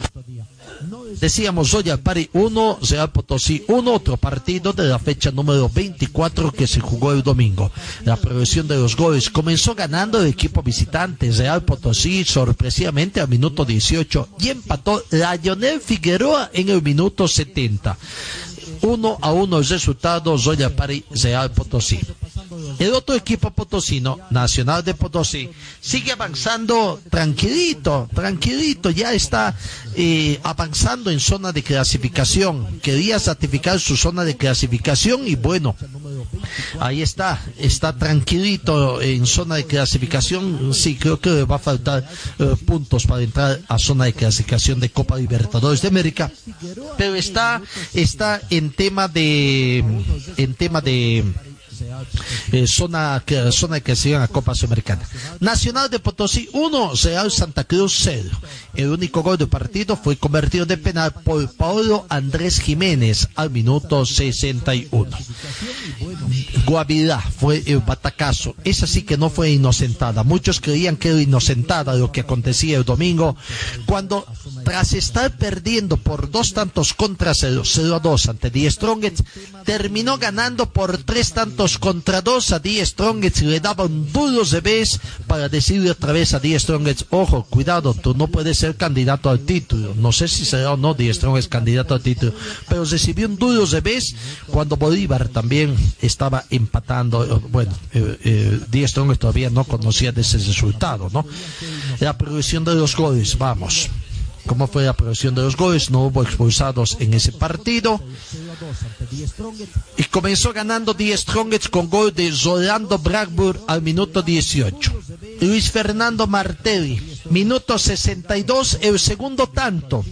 Decíamos hoy al Pari 1, Real Potosí 1, otro partido de la fecha número 24 que se jugó el domingo. La progresión de los goles comenzó ganando el equipo visitante Real Potosí sorpresivamente al minuto 18 y empató Lionel Figueroa en el minuto 70. 1 a 1 el resultado Zoya Pari Real Potosí. El otro equipo potosino, Nacional de Potosí, sigue avanzando tranquilito, tranquilito, ya está eh, avanzando en zona de clasificación. Quería certificar su zona de clasificación y bueno, ahí está, está tranquilito en zona de clasificación. Sí, creo que va a faltar eh, puntos para entrar a zona de clasificación de Copa Libertadores de América, pero está, está en tema de, en tema de eh, zona, que- zona a Copa Sudamericana. Nacional de Potosí 1, Real Santa Cruz 0. El único gol del partido fue convertido de penal por Paulo Andrés Jiménez al minuto 61. Guavirá fue el batacazo. Esa sí que no fue inocentada. Muchos creían que era inocentada lo que acontecía el domingo cuando tras estar perdiendo por dos tantos contra cero, 0 a 2 ante Die Strongets, terminó ganando por tres tantos contra dos a Die Strongets y le daba un duro revés para decirle otra vez a Die Strongets, ojo, cuidado, tú no puedes ser candidato al título. No sé si será o no Die Strongets candidato al título, pero recibió un duro revés cuando Bolívar también estaba empatando. Bueno, eh, eh, Die Strongets todavía no conocía de ese resultado, ¿no? La progresión de los goles, vamos. ¿Cómo fue la progresión de los goles? No hubo expulsados en ese partido. Y comenzó ganando Die Strongets con gol de Rolando Blackburn al minuto 18. Luis Fernando Martelli, minuto 62, el segundo tanto.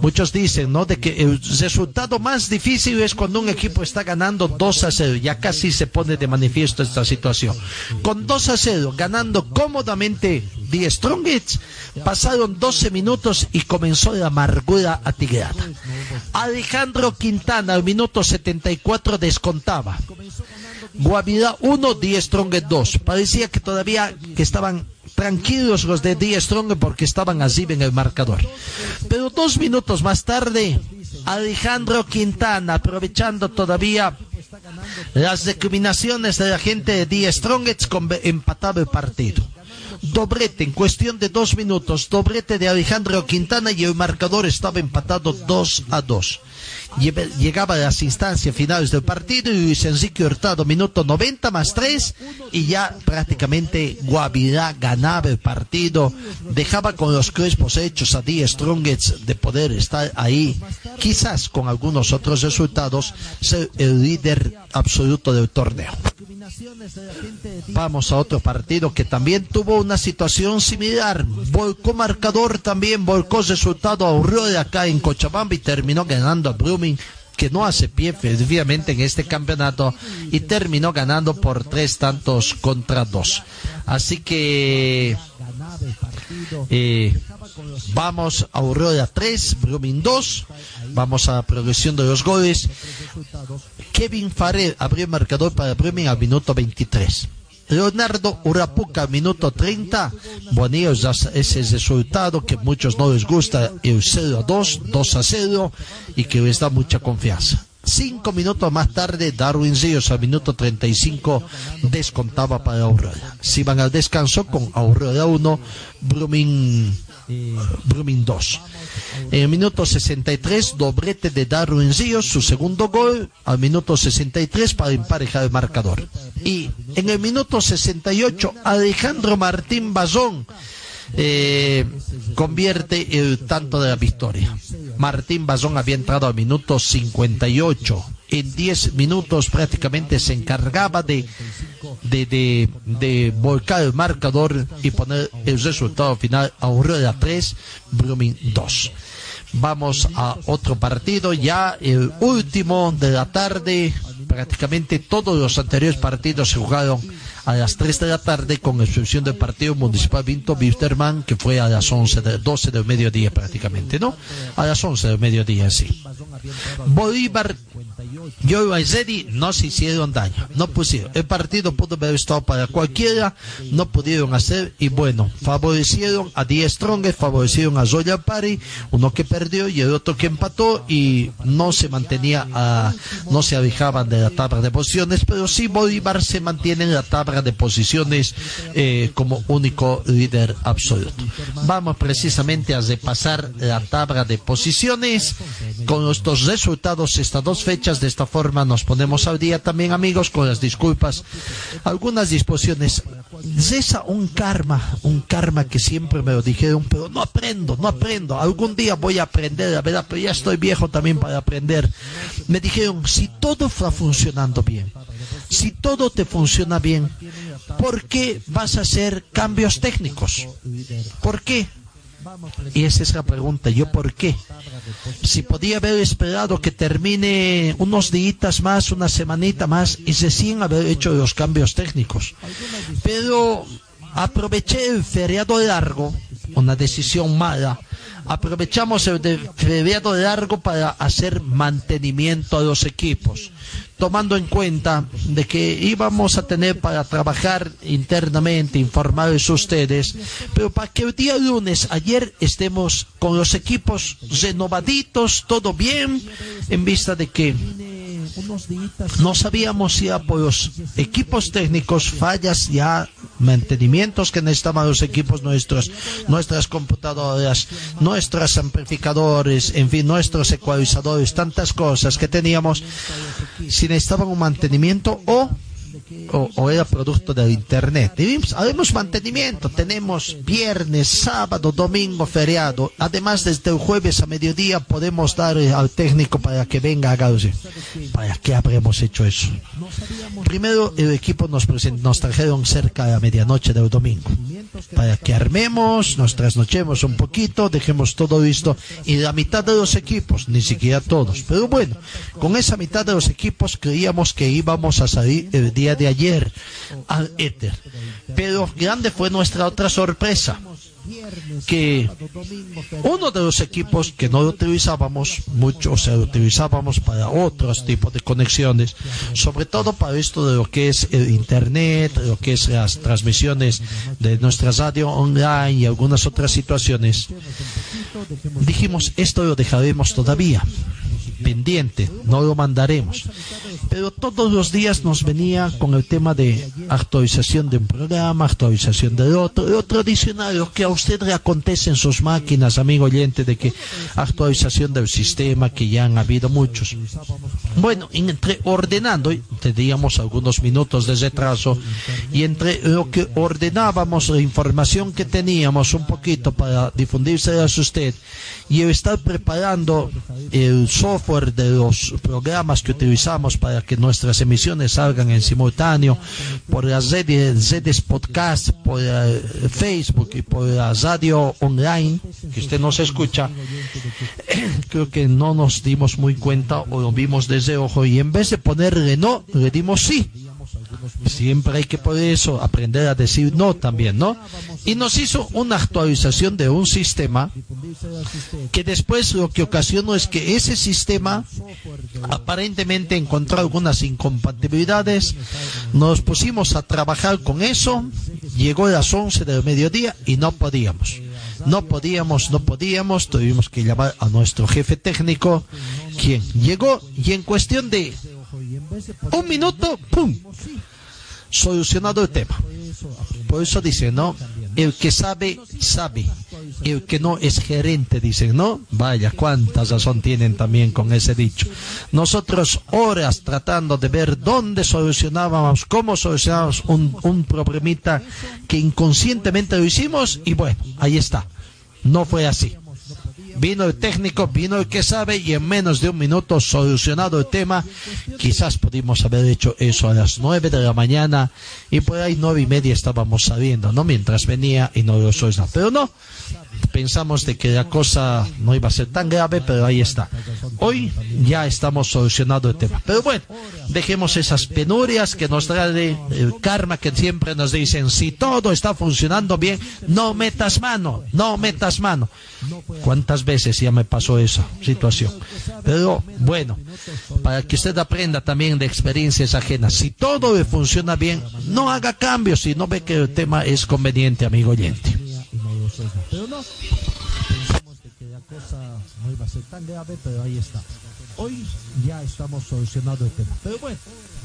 Muchos dicen, ¿no? De que el resultado más difícil es cuando un equipo está ganando 2 a 0. Ya casi se pone de manifiesto esta situación. Con 2 a 0, ganando cómodamente Die Strongets, pasaron 12 minutos y comenzó la amargura atigrada. Alejandro Quintana, al minuto 74, descontaba. Guavirá 1, Die Strongest 2. Parecía que todavía que estaban tranquilos los de Die Strong porque estaban así en el marcador. Pero dos minutos más tarde, Alejandro Quintana, aprovechando todavía las recriminaciones de la gente de Die Strongest, conve- empataba el partido. Doblete en cuestión de dos minutos, doblete de Alejandro Quintana y el marcador estaba empatado 2 a 2. Llegaba a las instancias finales del partido y Luis Enrique Hurtado, minuto 90 más 3, y ya prácticamente Guavirá ganaba el partido, dejaba con los crespos hechos a Die Strongets de poder estar ahí, quizás con algunos otros resultados, ser el líder absoluto del torneo. Vamos a otro partido que también tuvo una situación similar. Volcó marcador también, volcó resultado a Aurora acá en Cochabamba y terminó ganando a Blooming que no hace pie efectivamente en este campeonato y terminó ganando por tres tantos contra dos. Así que eh, vamos a Aurora 3, Blooming 2, vamos a la progresión de los goles. Kevin Farrell abrió el marcador para Bremen al minuto 23. Leonardo Urapuca, minuto 30. Bonillo ya ese resultado que a muchos no les gusta, el 0 a 2, 2 a 0, y que les da mucha confianza. Cinco minutos más tarde, Darwin Ríos al minuto 35 descontaba para Aurora. Se iban al descanso con Aurora 1, Brumming, Brumming 2. En el minuto 63, doblete de Darwin Ríos, su segundo gol, al minuto 63 para emparejar el marcador. Y en el minuto 68, Alejandro Martín Bazón eh, convierte el tanto de la victoria. Martín Bazón había entrado al minuto 58. En 10 minutos prácticamente se encargaba de, de, de, volcar el marcador y poner el resultado final. Aurora 3, Blooming 2. Vamos a otro partido, ya el último de la tarde. Prácticamente todos los anteriores partidos se jugaron a las 3 de la tarde, con excepción del partido municipal Vinto Bisterman, que fue a las 11 de, 12 del mediodía prácticamente, ¿no? A las 11 del mediodía, sí. Bolívar y Zedi no se hicieron daño, no pusieron. El partido pudo haber estado para cualquiera, no pudieron hacer y bueno, favorecieron a Die Strong, favorecieron a Zoya Pari, uno que perdió y el otro que empató y no se mantenía, a, no se alejaban de la tabla de posiciones, pero sí Bolívar se mantiene en la tabla de posiciones eh, como único líder absoluto. Vamos precisamente a repasar la tabla de posiciones con estos resultados, estas dos fechas de esta forma nos ponemos al día también amigos con las disculpas algunas disposiciones cesa un karma un karma que siempre me lo dijeron pero no aprendo no aprendo algún día voy a aprender la verdad pero ya estoy viejo también para aprender me dijeron si todo está funcionando bien si todo te funciona bien ¿por qué vas a hacer cambios técnicos? ¿por qué? Y esa es la pregunta, ¿yo por qué? Si podía haber esperado que termine unos días más, una semanita más y recién haber hecho los cambios técnicos. Pero aproveché el feriado largo, una decisión mala, aprovechamos el feriado largo para hacer mantenimiento a los equipos, tomando en cuenta de que íbamos a tener para trabajar internamente, informarles a ustedes, pero para que el día lunes, ayer, estemos con los equipos renovaditos, todo bien, en vista de que no sabíamos ya por los equipos técnicos, fallas ya, mantenimientos que necesitaban los equipos nuestros, nuestras computadoras, nuestros amplificadores, en fin, nuestros ecualizadores, tantas cosas que teníamos, si necesitaban un mantenimiento o o, era producto del internet. Haremos mantenimiento, tenemos viernes, sábado, domingo, feriado. Además, desde el jueves a mediodía podemos dar eh, al técnico para que venga a Gauze. ¿Para qué habremos hecho eso? Primero, el equipo nos, nos trajeron cerca de la medianoche del domingo. Para que armemos, nos trasnochemos un poquito, dejemos todo listo. Y la mitad de los equipos, ni siquiera todos. Pero bueno, con esa mitad de los equipos creíamos que íbamos a salir el día de ayer al éter. Pero grande fue nuestra otra sorpresa que uno de los equipos que no utilizábamos mucho, o sea, lo utilizábamos para otros tipos de conexiones, sobre todo para esto de lo que es el internet, lo que es las transmisiones de nuestra radio online y algunas otras situaciones, dijimos, esto lo dejaremos todavía pendiente, no lo mandaremos. Pero todos los días nos venía con el tema de actualización de un programa, actualización del otro, el otro diccionario que a usted le acontece en sus máquinas, amigo oyente, de que actualización del sistema, que ya han habido muchos. Bueno, entre ordenando, teníamos algunos minutos de retraso, y entre lo que ordenábamos, la información que teníamos un poquito para difundírsela a usted, y el estar preparando el software de los programas que utilizamos para que nuestras emisiones salgan en simultáneo por las redes, redes podcast, por eh, Facebook y por la radio online, que usted nos escucha, creo que no nos dimos muy cuenta o lo vimos desde ojo y en vez de ponerle no, le dimos sí. Siempre hay que por eso aprender a decir no también, ¿no? Y nos hizo una actualización de un sistema que después lo que ocasionó es que ese sistema aparentemente encontró algunas incompatibilidades, nos pusimos a trabajar con eso, llegó a las 11 del mediodía y no podíamos. No podíamos, no podíamos, tuvimos que llamar a nuestro jefe técnico, quien llegó y en cuestión de un minuto, ¡pum! Solucionado el tema. Por eso dice, ¿no? El que sabe, sabe. El que no es gerente, dicen, ¿no? Vaya, cuánta razón tienen también con ese dicho. Nosotros horas tratando de ver dónde solucionábamos, cómo solucionábamos un, un problemita que inconscientemente lo hicimos y bueno, ahí está. No fue así. Vino el técnico, vino el que sabe y en menos de un minuto solucionado el tema. Quizás pudimos haber hecho eso a las nueve de la mañana y por ahí nueve y media estábamos saliendo, ¿no? Mientras venía y no lo. Pero no, pensamos de que la cosa no iba a ser tan grave, pero ahí está. Hoy ya estamos solucionando el tema. Pero bueno, dejemos esas penurias que nos trae el karma que siempre nos dicen, si todo está funcionando bien, no metas mano, no metas mano. ¿Cuántas veces ya me pasó esa situación? Pero bueno, para que usted aprenda también de experiencias ajenas, si todo funciona bien, no haga cambios si no ve que el tema es conveniente, amigo oyente. Pero no, cosa no iba a ser tan grave, pero ahí está. Hoy ya estamos solucionando el tema. Pero bueno,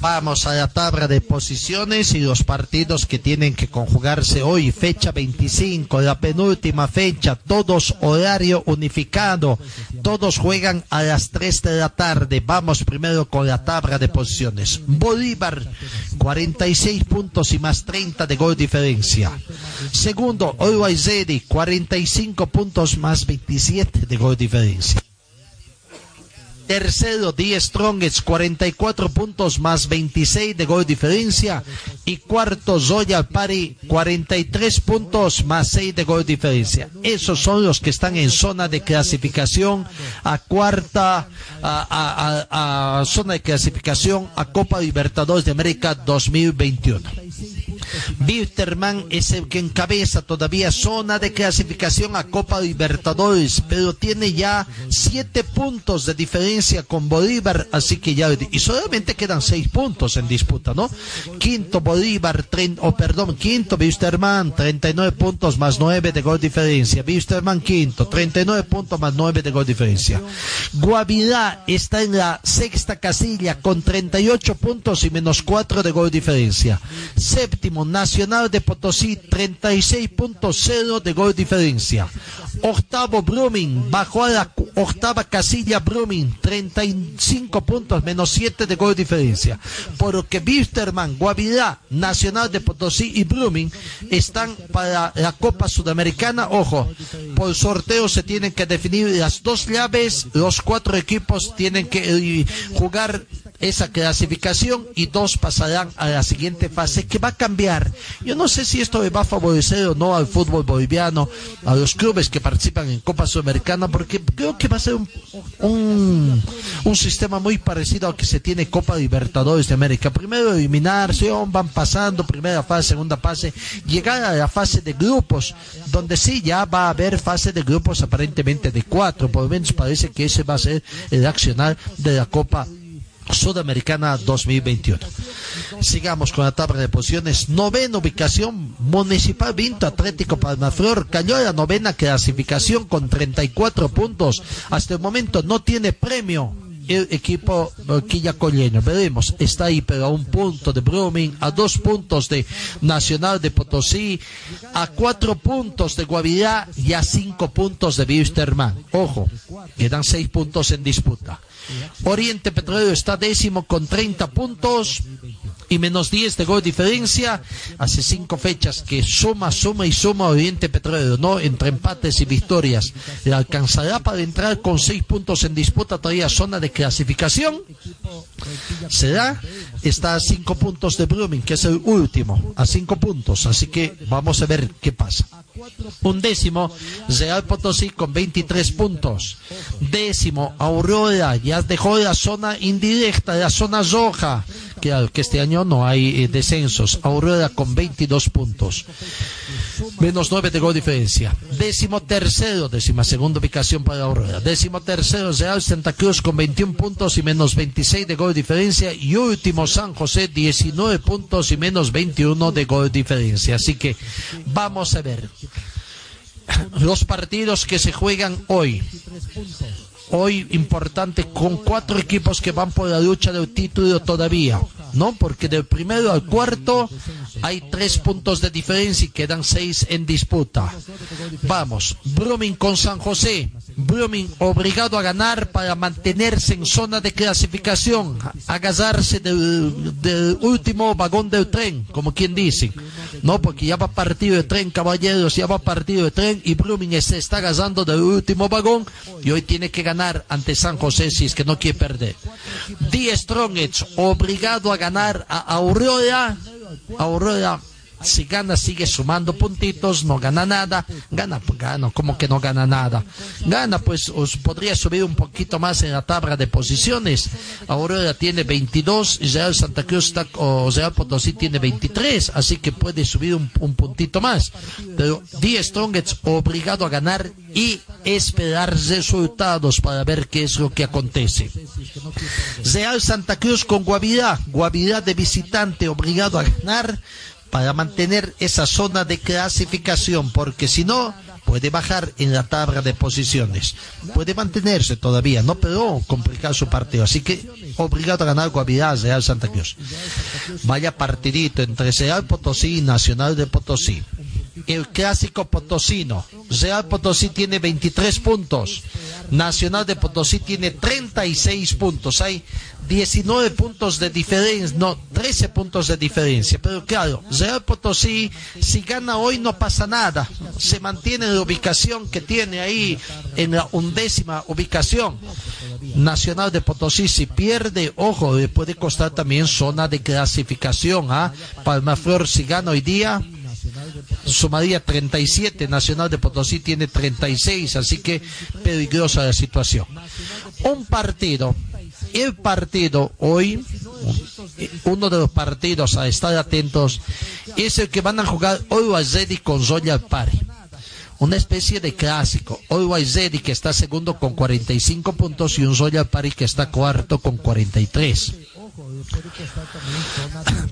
Vamos a la tabla de posiciones y los partidos que tienen que conjugarse hoy, fecha 25, la penúltima fecha, todos horario unificado, todos juegan a las 3 de la tarde. Vamos primero con la tabla de posiciones. Bolívar, 46 puntos y más 30 de gol diferencia. Segundo, Always Ready, 45 puntos más 27 de gol diferencia. Tercero, Die Strongest, 44 puntos más 26 de gol diferencia. Y cuarto, Royal Party, 43 puntos más 6 de gol diferencia. Esos son los que están en zona de clasificación a cuarta, a zona de clasificación a Copa Libertadores de América 2021. Wilterman es el que encabeza todavía zona de clasificación a Copa Libertadores, pero tiene ya siete puntos de diferencia con Bolívar, así que ya y solamente quedan seis puntos en disputa, ¿no? Quinto Bolívar, o perdón, quinto Wilstermann, 39 puntos más 9 de gol diferencia. Wilstermann quinto, 39 puntos más 9 de gol diferencia. Guavirá está en la sexta casilla con 38 puntos y menos 4 de gol diferencia. Séptimo, Nacional de Potosí, 36.0 de gol diferencia. Octavo, Brumming, bajó a la octava casilla Brumming, 35 puntos menos 7 de gol diferencia. Por lo que Wisterman, Guavirá, Nacional de Potosí y Brumming están para la Copa Sudamericana. Ojo, por sorteo se tienen que definir las dos llaves, los cuatro equipos tienen que eh, jugar esa clasificación y dos pasarán a la siguiente fase que va a cambiar. Yo no sé si esto le va a favorecer o no al fútbol boliviano, a los clubes que participan en Copa Sudamericana, porque creo que va a ser un, un, sistema muy parecido al que se tiene Copa Libertadores de América. Primero eliminación, van pasando, primera fase, segunda fase, llegar a la fase de grupos, donde sí ya va a haber fase de grupos aparentemente de cuatro, por lo menos parece que ese va a ser el accionar de la Copa Sudamericana 2021. Sigamos con la tabla de posiciones. Novena ubicación, Municipal Vinto Atlético Palmaflor cayó a la novena clasificación con 34 puntos. Hasta el momento no tiene premio el equipo quillacolleño. Veremos, está ahí, pero a un punto de Brumming, a dos puntos de Nacional de Potosí, a cuatro puntos de Guavirá y a cinco puntos de Wisterman. Ojo, quedan seis puntos en disputa. Oriente Petrolero está décimo con 30 puntos y menos 10 de gol diferencia. Hace cinco fechas que suma, suma y suma Oriente Petrolero, ¿no? Entre empates y victorias. Le alcanzará para entrar con seis puntos en disputa todavía zona de clasificación. Será, está a cinco puntos de Blooming, que es el último, a cinco puntos. Así que vamos a ver qué pasa. Un décimo, Real Potosí con 23 puntos. Décimo, Aurora, ya dejó la zona indirecta, la zona roja. Claro que este año no hay eh, descensos. Aurora con 22 puntos. Menos 9 de gol diferencia. Décimo tercero, décima segunda ubicación para Aurora. Décimo tercero, Real Santa Cruz con 21 puntos y menos 26 de gol diferencia. Y último, San José, 19 puntos y menos 21 de gol diferencia. Así que vamos a ver los partidos que se juegan hoy. Hoy importante con cuatro equipos que van por la lucha del título todavía, ¿no? Porque del primero al cuarto hay tres puntos de diferencia y quedan seis en disputa. Vamos, Brumming con San José, Blooming obligado a ganar para mantenerse en zona de clasificación, agarrarse del, del último vagón del tren, como quien dice. No, porque ya va partido de tren, caballeros, ya va partido de tren y Blooming se está agarrando del último vagón y hoy tiene que ganar ante San José si es que no quiere perder. Die Strongets obligado a ganar a Aurora, Aurora si gana sigue sumando puntitos, no gana nada, gana, pues gana, como que no gana nada. Gana, pues os podría subir un poquito más en la tabla de posiciones. Aurora tiene 22, Israel Santa Cruz está, o Potosí tiene 23, así que puede subir un, un puntito más. Pero Die Strongets obligado a ganar y esperar resultados para ver qué es lo que acontece. Real Santa Cruz con Guavirá, Guavirá de visitante obligado a ganar para mantener esa zona de clasificación, porque si no, puede bajar en la tabla de posiciones. Puede mantenerse todavía, no, pero complicar su partido. Así que obligado a ganar Guavirá, Real Santa Cruz. Vaya partidito entre Real Potosí y Nacional de Potosí. El clásico potosino. Real Potosí tiene 23 puntos. Nacional de Potosí tiene 36 puntos. Hay 19 puntos de diferencia, no, 13 puntos de diferencia. Pero claro, Real Potosí, si gana hoy no pasa nada. Se mantiene la ubicación que tiene ahí en la undécima ubicación. Nacional de Potosí, si pierde, ojo, le puede costar también zona de clasificación. ¿ah? Palmaflor, si gana hoy día, sumaría 37, Nacional de Potosí tiene 36, así que peligrosa la situación. Un partido, el partido hoy, uno de los partidos a estar atentos, es el que van a jugar hoy Zedi con Royal Party. Una especie de clásico. Hoy Zedi que está segundo con 45 puntos y un Royal Party que está cuarto con 43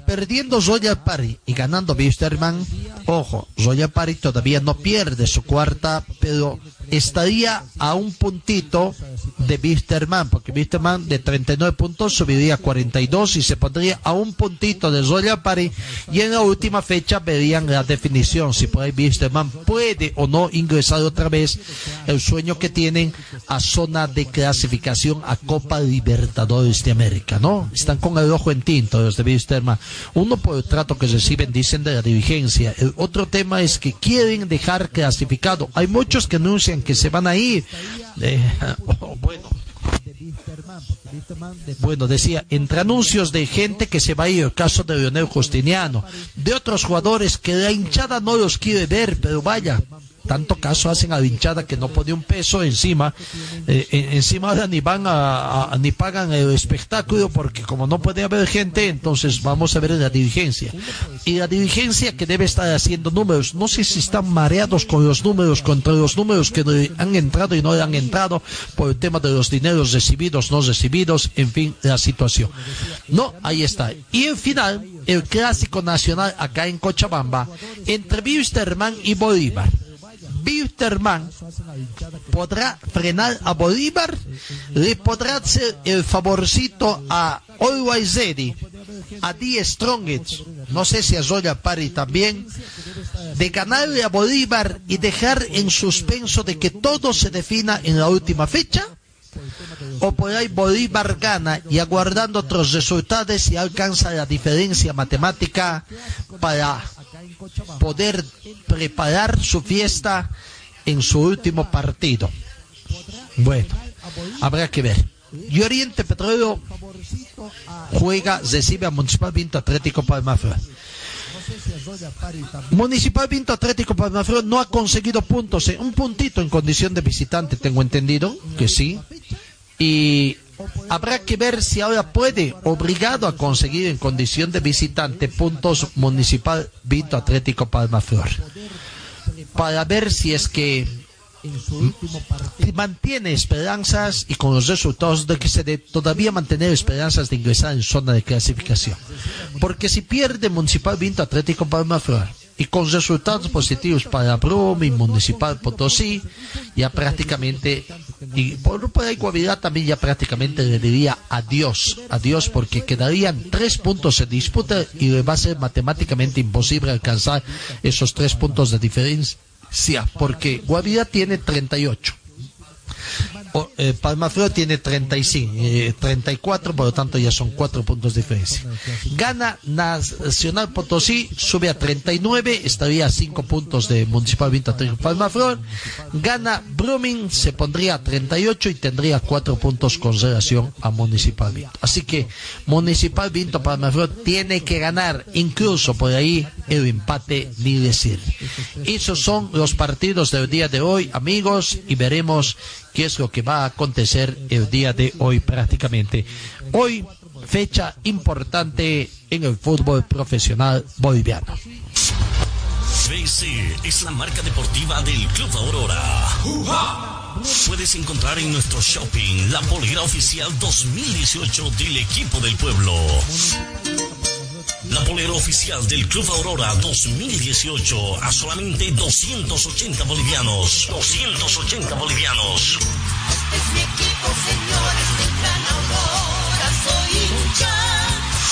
perdiendo Royal Party y ganando Wisterman, ojo, Royal Party todavía no pierde su cuarta, pero estaría a un puntito de Wisterman, porque Wisterman de 39 puntos subiría a 42 y se pondría a un puntito de Royal Party y en la última fecha verían la definición si por ahí Wisterman puede o no ingresar otra vez el sueño que tienen a zona de clasificación a Copa Libertadores de América, ¿no? Están con el ojo en tinto los de Wisterman. Uno por el trato que reciben dicen de la dirigencia. El otro tema es que quieren dejar clasificado. Hay muchos que anuncian que se van a ir. Oh, bueno. Bueno, decía, entre anuncios de gente que se va a ir, el caso de Leonel Justiniano, de otros jugadores que la hinchada no los quiere ver, pero vaya, tanto caso hacen a la hinchada que no pone un peso encima, eh, en- encima ahora ni van a, ni pagan el espectáculo porque como no puede haber gente, entonces vamos a ver la dirigencia. Y la dirigencia que debe estar haciendo números, no sé si están mareados con los números, contra los números que han entrado y no han entrado por el tema de los dineros recibidos, no recibidos, en fin, la situación. No, ahí está. Y en final, el clásico nacional acá en Cochabamba, entre Wisterman y Bolívar. Wisterman podrá frenar a Bolívar, le podrá hacer el favorcito a Always Ready, a Die Strongest, no sé si a Zoya Pari también, de ganarle a Bolívar y dejar en suspenso de que todo se defina en la última fecha? O ahí Bolívar gana y aguardando otros resultados y alcanza la diferencia matemática para poder preparar su fiesta en su último partido. Bueno, habrá que ver. Y Oriente Petróleo juega, recibe a Municipal Vinto Atlético Palmaflor. Municipal Vinto Atlético Palmaflor no ha conseguido puntos, un puntito en condición de visitante, tengo entendido que sí. Y habrá que ver si ahora puede, obligado a conseguir en condición de visitante puntos Municipal Vinto Atlético Palmaflor. Para ver si es que si mantiene esperanzas y con los resultados de que se dé todavía mantener esperanzas de ingresar en zona de clasificación. Porque si pierde Municipal Vinto Atlético Palmaflor y con resultados positivos para Brumi, Municipal Potosí, ya prácticamente, y por, por Guavirá también ya prácticamente le diría adiós, adiós porque quedarían tres puntos en disputa y le va a ser matemáticamente imposible alcanzar esos tres puntos de diferencia, porque Guavira tiene 38 o- eh, Palmaflor tiene 35, eh, 34, por lo tanto ya son 4 puntos de diferencia. Gana Nacional Potosí, sube a 39, estaría a 5 puntos de Municipal Atlético Palmaflor. Gana Brumming, se pondría a 38 y tendría 4 puntos con relación a Municipal Vinto. Así que Municipal Vinto Palmaflor tiene que ganar, incluso por ahí el empate ni decir. Esos son los partidos del día de hoy, amigos, y veremos qué es lo que va a acontecer el día de hoy prácticamente. Hoy, fecha importante en el fútbol profesional boliviano. BC es la marca deportiva del Club Aurora. Puedes encontrar en nuestro shopping la polera oficial 2018 del equipo del pueblo. La polera oficial del Club Aurora 2018 a solamente 280 bolivianos. 280 bolivianos. Es mi equipo, señores, del Gran Aurora, soy hincha.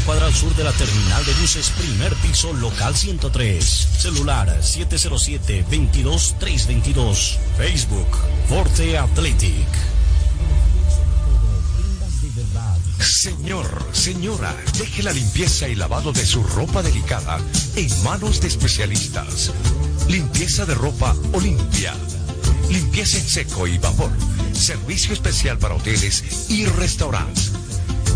cuadra al sur de la terminal de buses, primer piso, local 103. Celular 707-22322. Facebook, Forte Athletic. Señor, señora, deje la limpieza y lavado de su ropa delicada en manos de especialistas. Limpieza de ropa Olimpia. Limpieza en seco y vapor. Servicio especial para hoteles y restaurantes.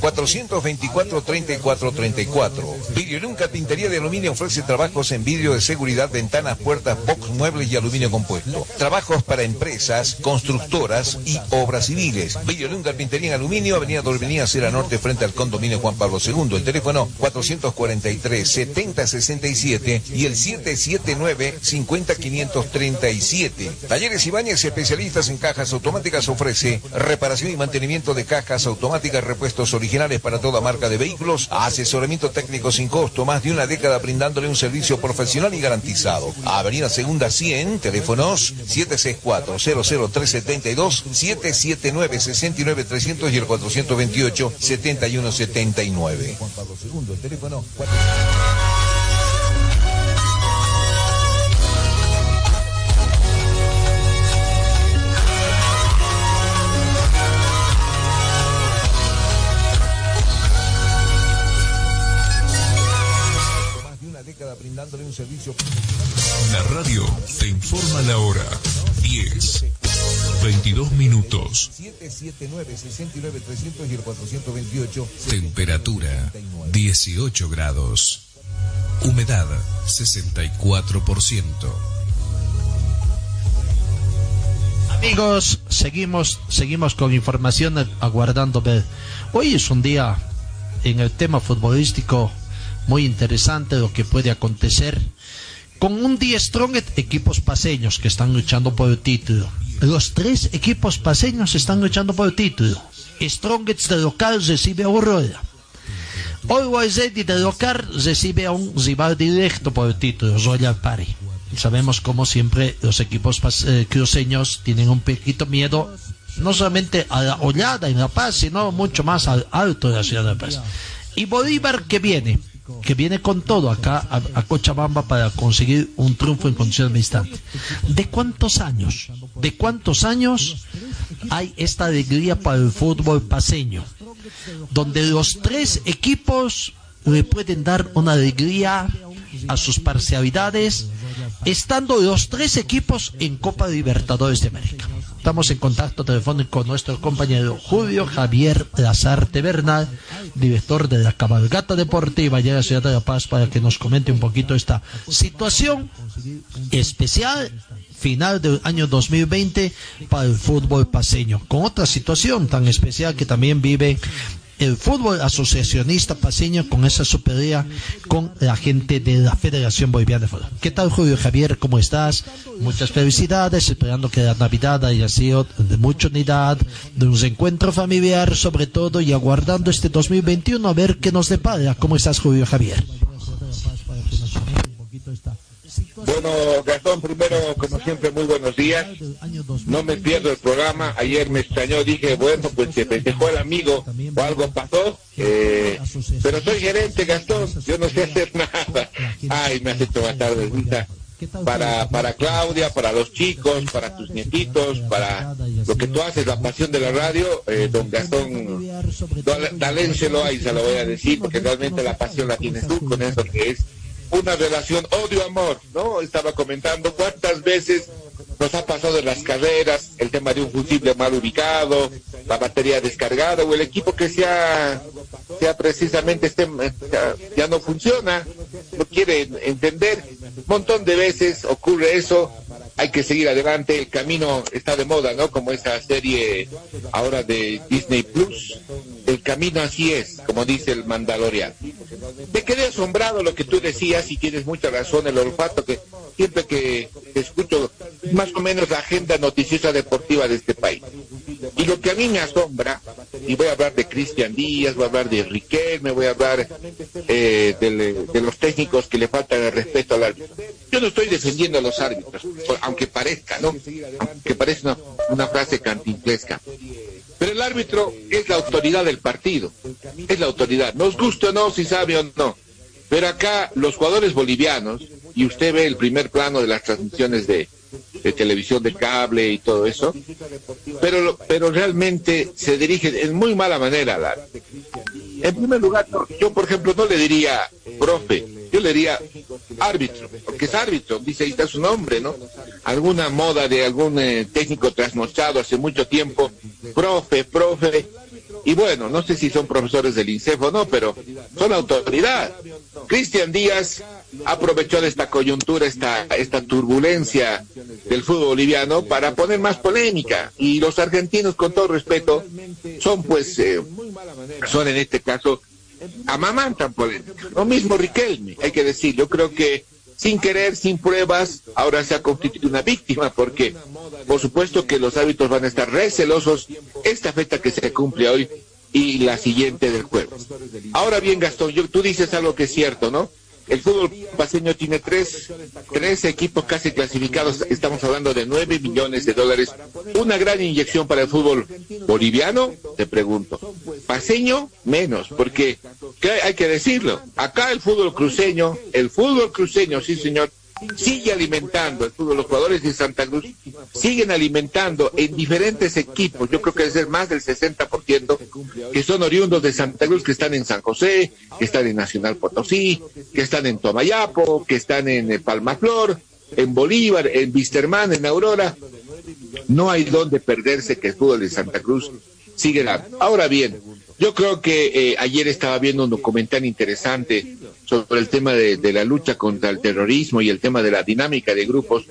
424-3434. Videolum Carpintería de Aluminio ofrece trabajos en vidrio de seguridad, ventanas, puertas, box, muebles y aluminio compuesto. Trabajos para empresas, constructoras y obras civiles. Videolum Carpintería en Aluminio, Avenida Dorminía, Sierra Norte, frente al condominio Juan Pablo II. El teléfono 443-7067 y el 779-50537. Talleres Ibáñez, especialistas en cajas automáticas, ofrece reparación y mantenimiento de cajas automáticas, repuestos originales para toda marca de vehículos, asesoramiento técnico sin costo, más de una década brindándole un servicio profesional y garantizado. Avenida Segunda 100, teléfonos 764-00372, 779-69300 y el 428-7179. Pablo teléfono informa la hora. 10, 22 minutos. 779-69300 y el 428 Temperatura 18 grados. Humedad 64%. Amigos, seguimos, seguimos con información ag- aguardando. Hoy es un día en el tema futbolístico muy interesante lo que puede acontecer con un día strong equipos paseños que están luchando por el título. Los tres equipos paseños están luchando por el título. Strongets de local recibe a Aurora. Always Ready de local recibe a un rival directo por el título, Royal Party. Sabemos como siempre los equipos eh, cruceños tienen un poquito miedo no solamente a la oleada en La Paz, sino mucho más al alto de la ciudad de La Paz. Y Bolívar que viene, que viene con todo acá a, Cochabamba para conseguir un triunfo en condiciones de instante. ¿De cuántos años? ¿De cuántos años hay esta alegría para el fútbol paseño? Donde los tres equipos le pueden dar una alegría a sus parcialidades, estando los tres equipos en Copa Libertadores de América. Estamos en contacto telefónico con nuestro compañero Julio Javier Lazarte Bernal, director de la cabalgata deportiva allá en la ciudad de La Paz, para que nos comente un poquito esta situación especial final del año 2020 para el fútbol paseño, con otra situación tan especial que también vive el fútbol asociacionista paseño con esa superioridad con la gente de la Federación Boliviana de Fútbol. ¿Qué tal Julio Javier? ¿Cómo estás? Muchas felicidades, esperando que la Navidad haya sido de mucha unidad, de un reencuentro familiar sobre todo y aguardando este 2021 a ver qué nos depara. ¿Cómo estás Julio Javier? Bueno, Gastón, primero, como siempre, muy buenos días. No me pierdo el programa. Ayer me extrañó, dije, bueno, pues se festejó el amigo o algo pasó. Eh, pero soy gerente, Gastón. Yo no sé hacer nada. Ay, me has hecho matar de risa. Para, para Claudia, para los chicos, para tus nietitos, para lo que tú haces, la pasión de la radio, eh, don Gastón, dalénselo ahí, se lo voy a decir, porque realmente la pasión la tienes tú con eso que es una relación odio-amor, ¿no? Estaba comentando cuántas veces nos ha pasado en las carreras el tema de un fusible mal ubicado, la batería descargada o el equipo que sea, sea precisamente este, ya, ya no funciona, no quiere entender. Un montón de veces ocurre eso, hay que seguir adelante, el camino está de moda, ¿no? Como esa serie ahora de Disney Plus, el camino así es, como dice el Mandalorian. Me quedé asombrado lo que tú decías y tienes mucha razón, el olfato que siempre que escucho más o menos la agenda noticiosa deportiva de este país. Y lo que a mí me asombra, y voy a hablar de Cristian Díaz, voy a hablar de Riquelme, voy a hablar eh, de, los técnicos que le faltan el respeto al árbitro. Yo no estoy defendiendo a los árbitros, aunque parezca, ¿no? Aunque parezca una, una frase cantinflesca. Pero el árbitro es la autoridad del partido, es la autoridad. Nos guste o no, si sabe o no. Pero acá los jugadores bolivianos, y usted ve el primer plano de las transmisiones de, televisión de cable y todo eso, pero, pero realmente se dirigen en muy mala manera árbitro. En primer lugar, yo por ejemplo no le diría profe, yo le diría árbitro, porque es árbitro, dice ahí está su nombre, ¿no? Alguna moda de algún eh, técnico trasnochado hace mucho tiempo, profe, profe, y bueno, no sé si son profesores del INSEF o no, pero son autoridad. Cristian Díaz aprovechó de esta coyuntura, esta, esta turbulencia del fútbol boliviano para poner más polémica. Y los argentinos, con todo respeto, son pues, eh, son en este caso, amamantan polémica. Lo mismo Riquelme, hay que decir, yo creo que sin querer, sin pruebas, ahora se ha constituido una víctima, porque por supuesto que los hábitos van a estar recelosos esta fecha que se cumple hoy y la siguiente del jueves. Ahora bien, Gastón, tú dices algo que es cierto, ¿no? El fútbol paseño tiene tres, tres equipos casi clasificados, estamos hablando de nueve millones de dólares. Una gran inyección para el fútbol boliviano, te pregunto. Paseño, menos, porque ¿qué hay que decirlo. Acá el fútbol cruceño, el fútbol cruceño, sí señor, sigue alimentando el fútbol. Los jugadores de Santa Cruz siguen alimentando en diferentes equipos. Yo creo que debe ser más del 60% que son oriundos de Santa Cruz, que están en San José, que están en Nacional Potosí, que están en Tomayapo, que están en eh, Palmaflor, en Bolívar, en Visterman, en Aurora. No hay donde perderse que el fútbol de Santa Cruz sigue dando. Ahora bien, yo creo que eh, ayer estaba viendo un documental interesante sobre el tema de, la lucha contra el terrorismo y el tema de la dinámica de grupos.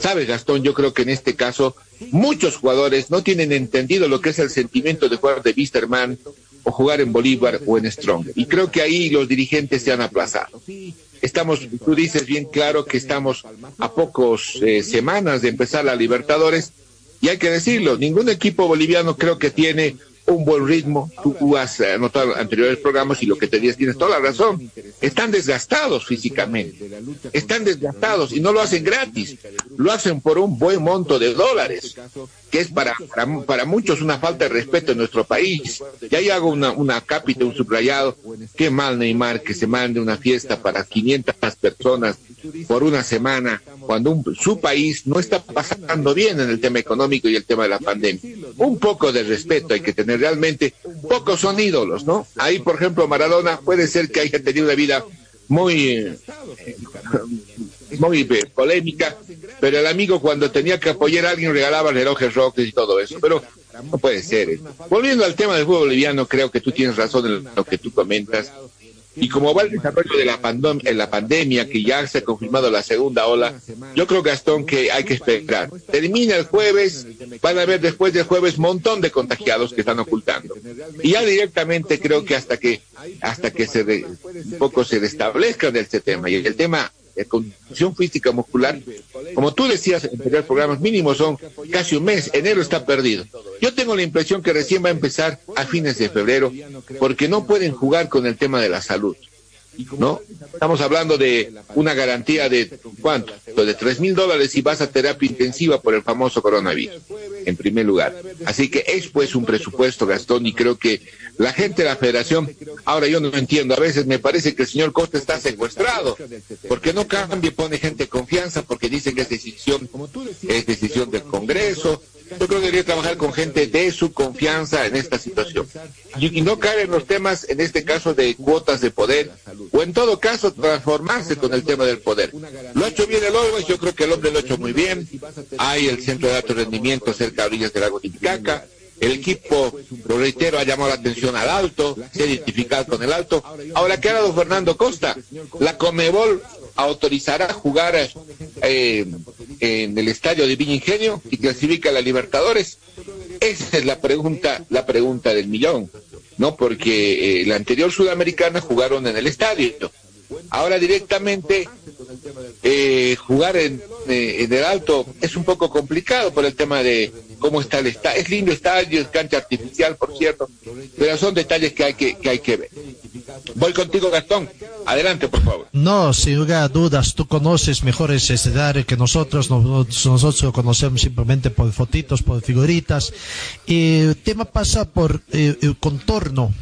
Sabes, Gastón, yo creo que en este caso muchos jugadores no tienen entendido lo que es el sentimiento de jugar de Wisterman o jugar en Bolívar o en Strong. Y creo que ahí los dirigentes se han aplazado. Estamos, tú dices bien claro que estamos a pocos eh, semanas de empezar la Libertadores y hay que decirlo, ningún equipo boliviano creo que tiene un buen ritmo. Tú has anotado anteriores programas y lo que te dices, tienes toda la razón. Están desgastados físicamente. Están desgastados y no lo hacen gratis. Lo hacen por un buen monto de dólares, que es para, para, muchos una falta de respeto en nuestro país. Y ahí hago una, una cápita, un subrayado. Qué mal Neymar que se mande una fiesta para 500 personas por una semana cuando un, su país no está pasando bien en el tema económico y el tema de la pandemia. Un poco de respeto hay que tener realmente. Pocos son ídolos, ¿no? Ahí, por ejemplo, Maradona puede ser que haya tenido una vida muy, eh, muy eh, polémica, pero el amigo cuando tenía que apoyar a alguien regalaba relojes roques y todo eso. Pero no puede ser. ¿eh? Volviendo al tema del fútbol boliviano, creo que tú tienes razón en lo que tú comentas. Y como va el desarrollo de la, en la pandemia, que ya se ha confirmado la segunda ola, yo creo, Gastón, que hay que esperar. Termina el jueves, van a haber después del jueves montón de contagiados que están ocultando. Y ya directamente creo que hasta que, hasta que se un poco se restablezca de este tema, y el tema de condición física muscular, como tú decías en anteriores programas, mínimo son casi un mes, enero está perdido. Yo tengo la impresión que recién va a empezar a fines de febrero, porque no pueden jugar con el tema de la salud. ¿No? Estamos hablando de una garantía de ¿cuánto? De tres mil dólares si vas a terapia intensiva por el famoso coronavirus, en primer lugar. Así que es pues un presupuesto, Gastón, y creo que la gente de la federación, ahora yo no entiendo, a veces me parece que el señor Costa está secuestrado, porque no cambia, pone gente de confianza, porque dice que es decisión, es decisión del Congreso, yo creo que debería trabajar con gente de su confianza en esta situación. Y, y, no caer en los temas, en este caso, de cuotas de poder, o en todo caso, transformarse con el tema del poder. Lo ha hecho bien el Always, yo creo que el hombre lo ha hecho muy bien. Hay el centro de alto rendimiento cerca de orillas del lago Titicaca. El equipo, lo reitero, ha llamado la atención al alto, se ha identificado con el alto. Ahora, ¿qué ha dado Fernando Costa? La Comebol autorizará jugar eh, en el estadio de Villa Ingenio y clasifica a la Libertadores? Esa es la pregunta, la pregunta del millón, ¿no? Porque eh, la anterior sudamericana jugaron en el estadio. Ahora directamente eh, jugar en, eh, en, el alto es un poco complicado por el tema de cómo está el estadio. Es lindo estadio, es cancha artificial, por cierto, pero son detalles que hay que, que, hay que ver. Voy contigo, Gastón. Adelante, por favor. No, sin lugar a dudas, tú conoces mejor ese escenario que nosotros. Nosotros lo conocemos simplemente por fotitos, por figuritas. Y el tema pasa por eh, el contorno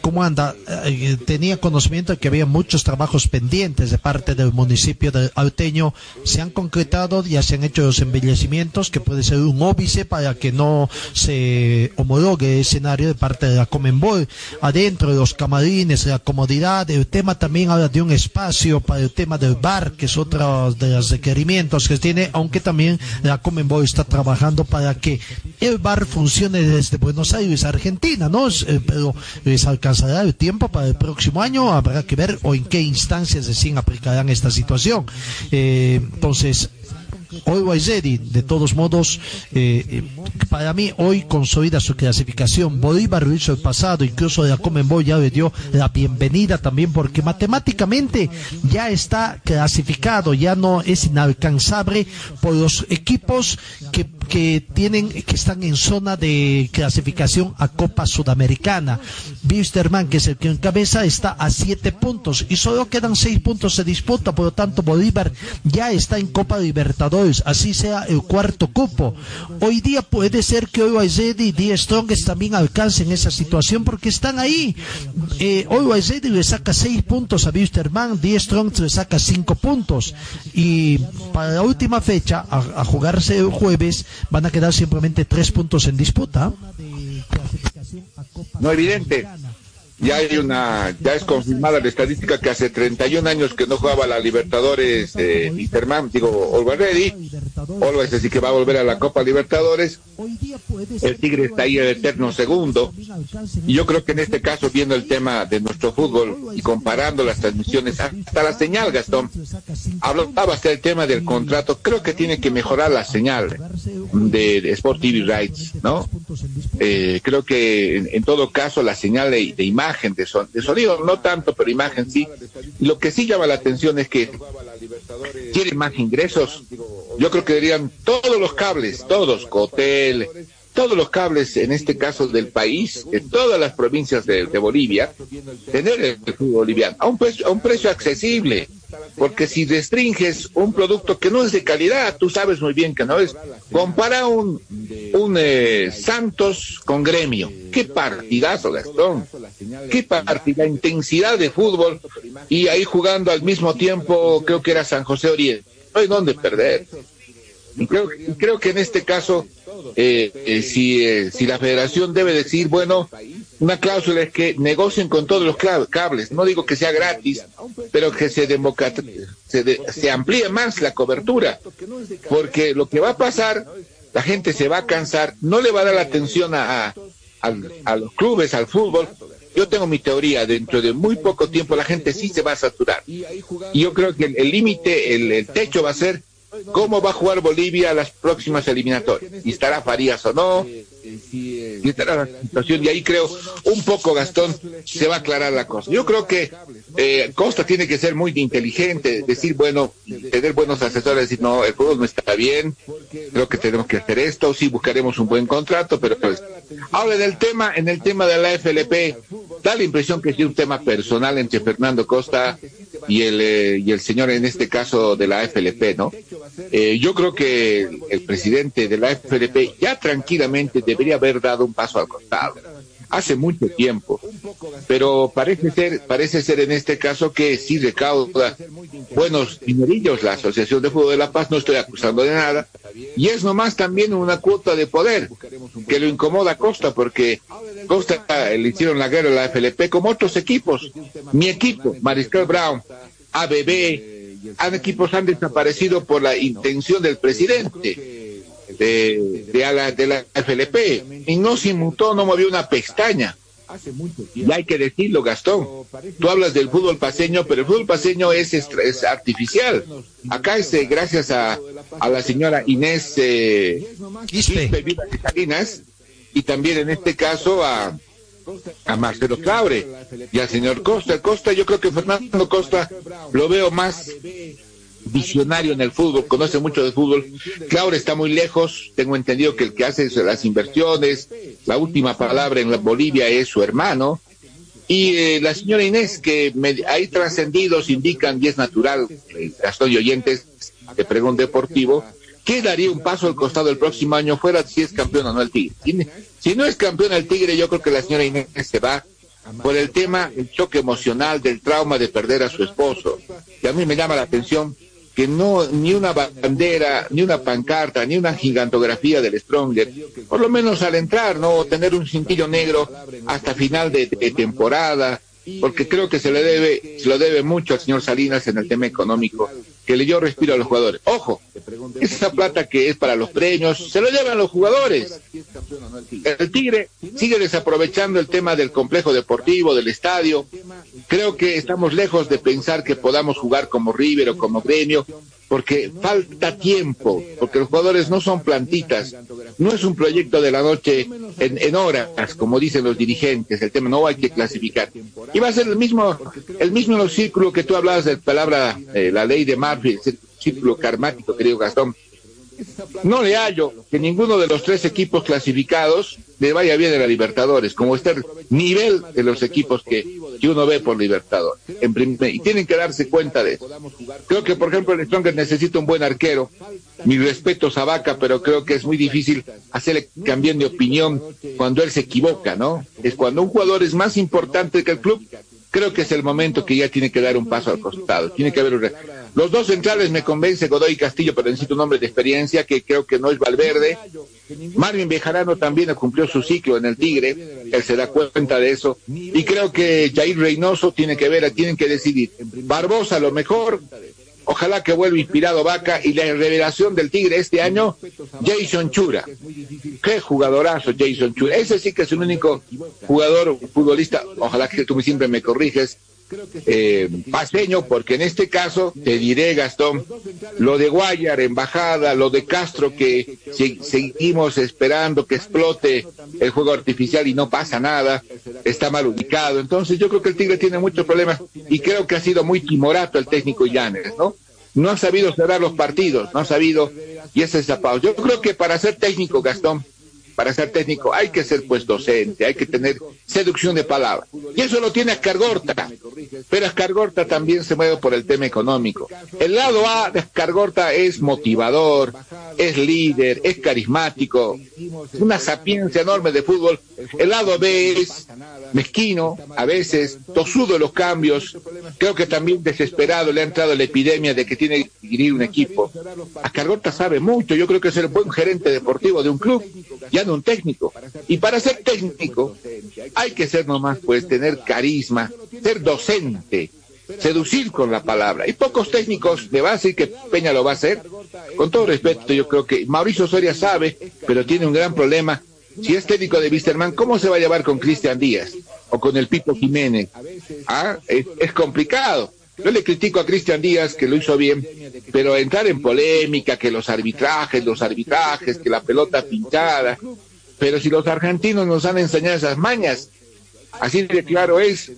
¿Cómo anda? Eh, tenía conocimiento de que había muchos trabajos pendientes de parte del municipio de Alteño. Se han concretado, ya se han hecho los embellecimientos, que puede ser un óbice para que no se homologue el escenario de parte de la Comenbol. Adentro de los camarines, la comodidad. El tema también habla de un espacio para el tema del bar, que es otro de los requerimientos que tiene, aunque también la Comenbol está trabajando para que el bar funcione desde Buenos Aires, Argentina, ¿no? Eh, pero alcanzará el tiempo para el próximo año, habrá que ver o en qué instancias recién aplicarán esta situación. Eh, entonces, Always Ready, de todos modos, eh, eh, para mí hoy consolida su clasificación. Bolívar lo hizo el pasado, incluso de la Comenbol ya le dio la bienvenida también, porque matemáticamente ya está clasificado, ya no es inalcanzable por los equipos que, que tienen, que están en zona de clasificación a Copa Sudamericana. Wisterman, que es el que encabeza, está a siete puntos y solo quedan seis puntos de disputa, por lo tanto Bolívar ya está en Copa Libertadores, así sea el cuarto cupo. Hoy día puede ser que Ready y Die Strongest también alcancen esa situación porque están ahí. Eh, Ready le saca seis puntos a Wisterman, Die Strongest le saca cinco puntos y para la última fecha, a, a jugarse el jueves, van a quedar simplemente tres puntos en disputa. No evidente. Ya hay una, ya es confirmada la estadística que hace 31 años que no jugaba la Libertadores eh, Interman, digo, Always Ready, Always así que va a volver a la Copa Libertadores. El Tigre está ahí el eterno segundo. Y yo creo que en este caso, viendo el tema de nuestro fútbol y comparando las transmisiones, hasta la señal, Gastón, hablabas del tema del contrato, creo que tiene que mejorar la señal de, de Sport TV Rights, ¿no? Eh, creo que en, todo caso la señal de imagen, de, son, de sonido, no tanto, pero imagen sí. Lo que sí llama la atención es que quiere más ingresos. Yo creo que deberían todos los cables, todos, Cotel, todos los cables, en este caso del país, de todas las provincias de, Bolivia, tener el fútbol boliviano a un, precio, a un precio accesible. Porque si restringes un producto que no es de calidad, tú sabes muy bien que no es. Compara un, un eh, Santos con gremio. Qué partidazo, Gastón. Qué partida, intensidad de fútbol. Y ahí jugando al mismo tiempo, creo que era San José Oriente. No hay dónde perder. Y creo, creo que en este caso, eh, eh, si, eh, si la federación debe decir, bueno, una cláusula es que negocien con todos los cables, no digo que sea gratis, pero que se, se, de- se amplíe más la cobertura, porque lo que va a pasar, la gente se va a cansar, no le va a dar la atención a, a, a los clubes, al fútbol. Yo tengo mi teoría, dentro de muy poco tiempo la gente sí se va a saturar. Y yo creo que el límite, el techo va a ser cómo va a jugar Bolivia las próximas eliminatorias. Y estará Farías o no, y estará la situación. Y ahí creo, un poco Gastón, se va a aclarar la cosa. Yo creo que eh, Costa tiene que ser muy inteligente, decir, bueno, tener buenos asesores, decir, no, el fútbol no está bien, creo que tenemos que hacer esto, sí buscaremos un buen contrato, pero pues, ahora en el tema, en el tema de la FLP, da la impresión que es un tema personal entre Fernando Costa y el, eh, y el señor en este caso de la FLP, ¿no? Eh, yo creo que el, presidente de la FLP ya tranquilamente debería haber dado un paso al costado hace mucho tiempo, pero parece ser, parece ser en este caso que sí recauda buenos dinerillos la Asociación de Fútbol de La Paz, no estoy acusando de nada, y es nomás también una cuota de poder que lo incomoda a Costa, porque Costa eh, le hicieron la guerra a la FLP como otros equipos. Mi equipo, Mariscal Brown, ABB, han equipos han desaparecido por la intención del presidente de, de, a la, de la FLP y no se inmutó, no movió una pestaña. Y hay que decirlo, Gastón. Tú hablas del fútbol paseño, pero el fútbol paseño es, es, es artificial. Acá es eh, gracias a, a la señora Inés eh, Quispe Salinas y también en este caso a, a Marcelo Claure y al señor Costa. Costa, yo creo que Fernando Costa lo veo más visionario en el fútbol, conoce mucho de fútbol. Claure está muy lejos, tengo entendido que el que hace las inversiones, la última palabra en Bolivia es su hermano. Y eh, la señora Inés, que me, hay trascendidos, indican, y es natural, eh, Gastón y oyentes de Pregón Deportivo, que daría un paso al costado el próximo año fuera si es campeón o no el Tigre. Si, si no es campeón el Tigre, yo creo que la señora Inés se va por el tema, el choque emocional del trauma de perder a su esposo. Y a mí me llama la atención que no ni una bandera, ni una pancarta, ni una gigantografía del Stronger, por lo menos al entrar, no tener un cintillo negro hasta final de, de temporada, porque creo que se le debe, se lo debe mucho al señor Salinas en el tema económico, que le dio respiro a los jugadores. Ojo, esa plata que es para los premios, se lo llevan los jugadores. El Tigre sigue desaprovechando el tema del complejo deportivo, del estadio. Creo que estamos lejos de pensar que podamos jugar como River o como Gremio. porque falta tiempo, porque los jugadores no son plantitas, no es un proyecto de la noche en, horas, como dicen los dirigentes, el tema no hay que clasificar. Y va a ser el mismo, el mismo círculo que tú hablabas de palabra, eh, la ley de Murphy, el círculo karmático, querido Gastón. No le hallo que ninguno de los tres equipos clasificados le vaya bien a la Libertadores, como está el nivel de los equipos que, que uno ve por Libertadores. En primer- y tienen que darse cuenta de eso. Creo que, por ejemplo, el Stronger necesita un buen arquero. Mi respeto a Vaca, pero creo que es muy difícil hacerle cambiar de opinión cuando él se equivoca, ¿no? Es cuando un jugador es más importante que el club, creo que es el momento que ya tiene que dar un paso al costado. Tiene que haber Los dos centrales me convence Godoy Castillo, pero necesito un hombre de experiencia que creo que no es Valverde. Marvin Bejarano también cumplió su ciclo en el Tigre, él se da cuenta de eso. Y creo que Jair Reynoso tiene que ver, tienen que decidir. Barbosa lo mejor, ojalá que vuelva inspirado Vaca y la revelación del Tigre este año, Jason Chura. Qué jugadorazo Jason Chura. Ese sí que es el único jugador futbolista, ojalá que tú siempre me corriges, eh, paseño, porque en este caso te diré, Gastón, lo de Guayar, embajada, lo de Castro, que se- seguimos esperando que explote el juego artificial y no pasa nada, está mal ubicado. Entonces yo creo que el Tigre tiene muchos problemas y creo que ha sido muy timorato el técnico Llanes, ¿no? No ha sabido cerrar los partidos, no ha sabido, y ese es la pausa. Yo creo que para ser técnico, Gastón, para ser técnico hay que ser pues docente, hay que tener seducción de palabra. Y eso lo tiene Ascargorta, pero Ascargorta también se mueve por el tema económico. El lado A de Ascargorta es motivador, es líder, es carismático, una sapiencia enorme de fútbol. El lado B es mezquino, a veces tosudo los cambios, creo que también desesperado le ha entrado la epidemia de que tiene que dirigir un equipo. Ascargorta sabe mucho, yo creo que es el buen gerente deportivo de un club, ya un técnico. Y para ser técnico hay que ser nomás, pues, tener carisma, ser docente, seducir con la palabra. Y pocos técnicos le va a decir que Peña lo va a hacer. Con todo respeto, yo creo que Mauricio Soria sabe, pero tiene un gran problema. Si es técnico de Wisterman, ¿cómo se va a llevar con Cristian Díaz o con el Pipo Jiménez? Ah, es complicado. Yo le critico a Cristian Díaz que lo hizo bien, pero entrar en polémica, que los arbitrajes, los arbitrajes, que la pelota pinchada. Pero si los argentinos nos han enseñado esas mañas, así de claro es.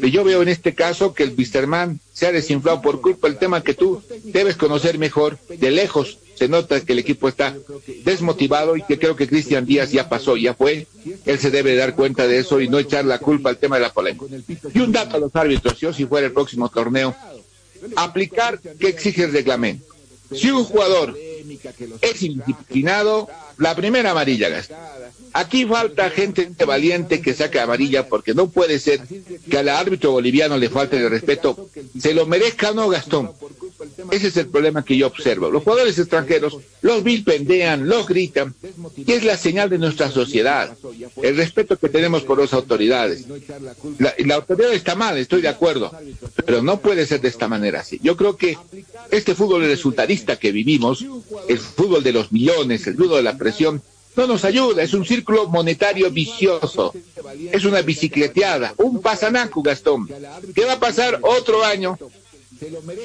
Yo veo en este caso que el Wisterman se ha desinflado por culpa del tema que tú debes conocer mejor. De lejos se nota que el equipo está desmotivado y que creo que Cristian Díaz ya pasó, ya fue. Él se debe dar cuenta de eso y no echar la culpa al tema de la polémica. Y un dato a los árbitros, yo si fuera el próximo torneo, aplicar que exige el reglamento. Si un jugador es indisciplinado, la primera amarilla gasta. Aquí falta gente valiente que saque amarilla porque no puede ser que al árbitro boliviano le falte el respeto, se lo merezca o no Gastón. Ese es el problema que yo observo. Los jugadores extranjeros los vilpendean, los gritan, y es la señal de nuestra sociedad, el respeto que tenemos por las autoridades. La, autoridad está mal, estoy de acuerdo, pero no puede ser de esta manera así. Yo creo que este fútbol resultadista que vivimos, el fútbol de los millones, el fútbol de la presión, no nos ayuda, es un círculo monetario vicioso, es una bicicleteada, un pasanaco, Gastón. ¿Qué va a pasar otro año?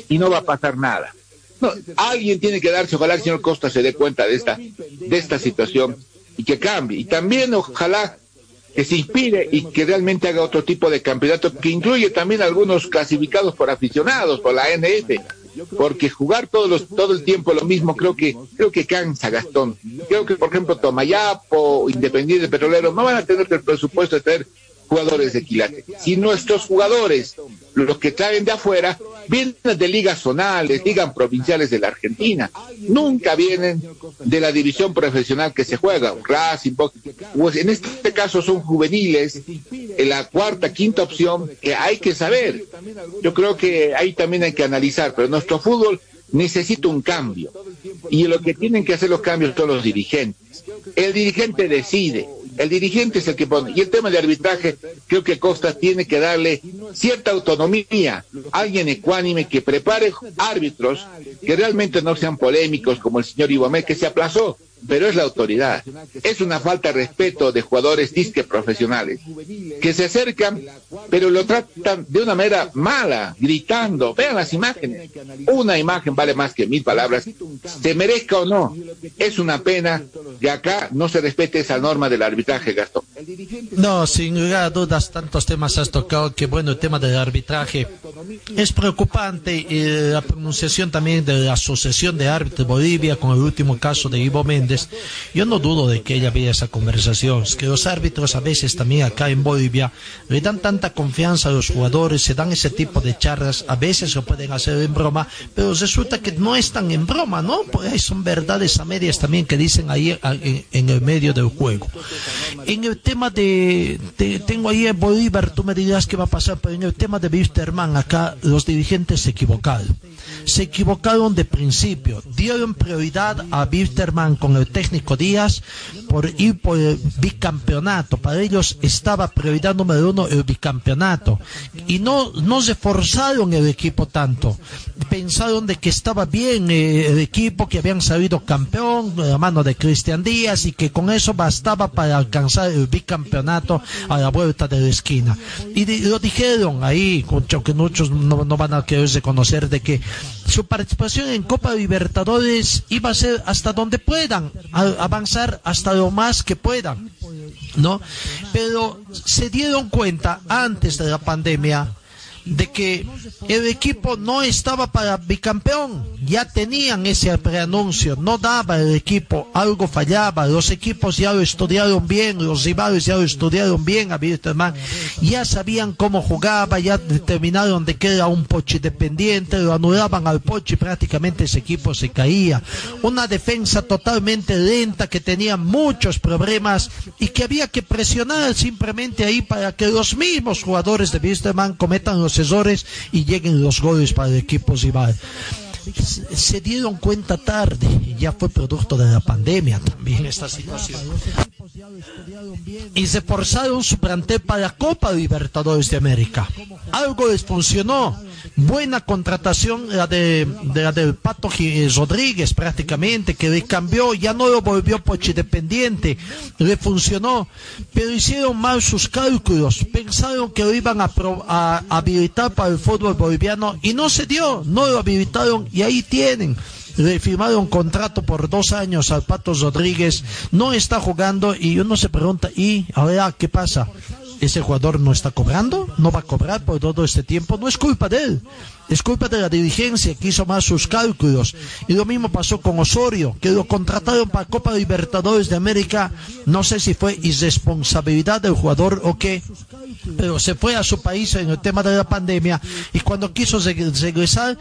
Y no va a pasar nada. No, alguien tiene que darse, ojalá el señor Costa se dé cuenta de esta, de esta situación y que cambie. Y también ojalá que se inspire y que realmente haga otro tipo de campeonato que incluye también algunos clasificados por aficionados, por la NF porque jugar todos los, todo el tiempo lo mismo creo que creo que cansa Gastón creo que por ejemplo Tomayapo Independiente Petrolero no van a tener el presupuesto de tener jugadores de quilate si nuestros jugadores los que traen de afuera vienen de ligas zonales ligas provinciales de la Argentina nunca vienen de la división profesional que se juega Racing pues en este caso son juveniles en la cuarta quinta opción que hay que saber. Yo creo que ahí también hay que analizar pero nuestro fútbol necesita un cambio. Y lo que tienen que hacer los cambios son los dirigentes. El dirigente decide el dirigente es el que pone. Y el tema de arbitraje, creo que Costa tiene que darle cierta autonomía, alguien ecuánime que prepare árbitros que realmente no sean polémicos, como el señor Ibomé, que se aplazó. Pero es la autoridad. Es una falta de respeto de jugadores disque profesionales que se acercan, pero lo tratan de una manera mala, gritando. Vean las imágenes. Una imagen vale más que mil palabras. Se merezca o no. Es una pena que acá no se respete esa norma del arbitraje, Gastón. No, sin lugar a dudas, tantos temas has tocado que, bueno, el tema del arbitraje es preocupante y la pronunciación también de la Asociación de Árbitros de Bolivia con el último caso de Ivo Méndez. Yo no dudo de que ella había esa conversación. Es que los árbitros a veces también acá en Bolivia le dan tanta confianza a los jugadores, se dan ese tipo de charlas, a veces lo pueden hacer en broma, pero resulta que no están en broma, ¿no? Pues son verdades a medias también que dicen ahí en, el medio del juego. En el tema de, de- tengo ahí en Bolívar, tú me dirás qué va a pasar, pero en el tema de Wisterman acá los dirigentes se equivocaron. Se equivocaron de principio, dieron prioridad a Wisterman con el técnico Díaz por ir por el bicampeonato. Para ellos estaba prioridad número uno el bicampeonato. Y no, no se forzaron el equipo tanto. Pensaron de que estaba bien eh, el equipo, que habían salido campeón de la de Cristian Díaz y que con eso bastaba para alcanzar el bicampeonato a la vuelta de la esquina. Y di- lo dijeron ahí, con- aunque muchos no, no van a querer reconocer de que su participación en Copa Libertadores iba a ser hasta donde puedan, avanzar hasta lo más que puedan. ¿no? Pero se dieron cuenta antes de la pandemia de que el equipo no estaba para bicampeón, ya tenían ese preanuncio, no daba el equipo, algo fallaba, los equipos ya lo estudiaron bien, los rivales ya lo estudiaron bien a Wilstermann, ya sabían cómo jugaba, ya determinaron de que era un Pochi dependiente, lo anulaban al Pochi, prácticamente ese equipo se caía, una defensa totalmente lenta que tenía muchos problemas y que había que presionar simplemente ahí para que los mismos jugadores de Wilstermann cometan los errores y lleguen los goles para el equipo rival. Se- dieron cuenta tarde, ya fue producto de la pandemia también esta situación. Y se forzaron su plantel para la Copa Libertadores de América. Algo les funcionó. Buena contratación la de, de la del Pato Gi- Rodríguez prácticamente, que le cambió, ya no lo volvió Pochi dependiente, le funcionó, pero hicieron mal sus cálculos, pensaron que lo iban a, pro- a habilitar para el fútbol boliviano y no se dio, no lo habilitaron y ahí tienen. Le firmaron contrato por dos años al Pato Rodríguez, no está jugando y uno se pregunta, ¿y ahora qué pasa? Ese jugador no está cobrando, no va a cobrar por todo este tiempo, no es culpa de él, es culpa de la dirigencia que hizo mal sus cálculos. Y lo mismo pasó con Osorio, que lo contrataron para Copa Libertadores de América, no sé si fue irresponsabilidad del jugador o qué, pero se fue a su país en el tema de la pandemia y cuando quiso reg- regresar,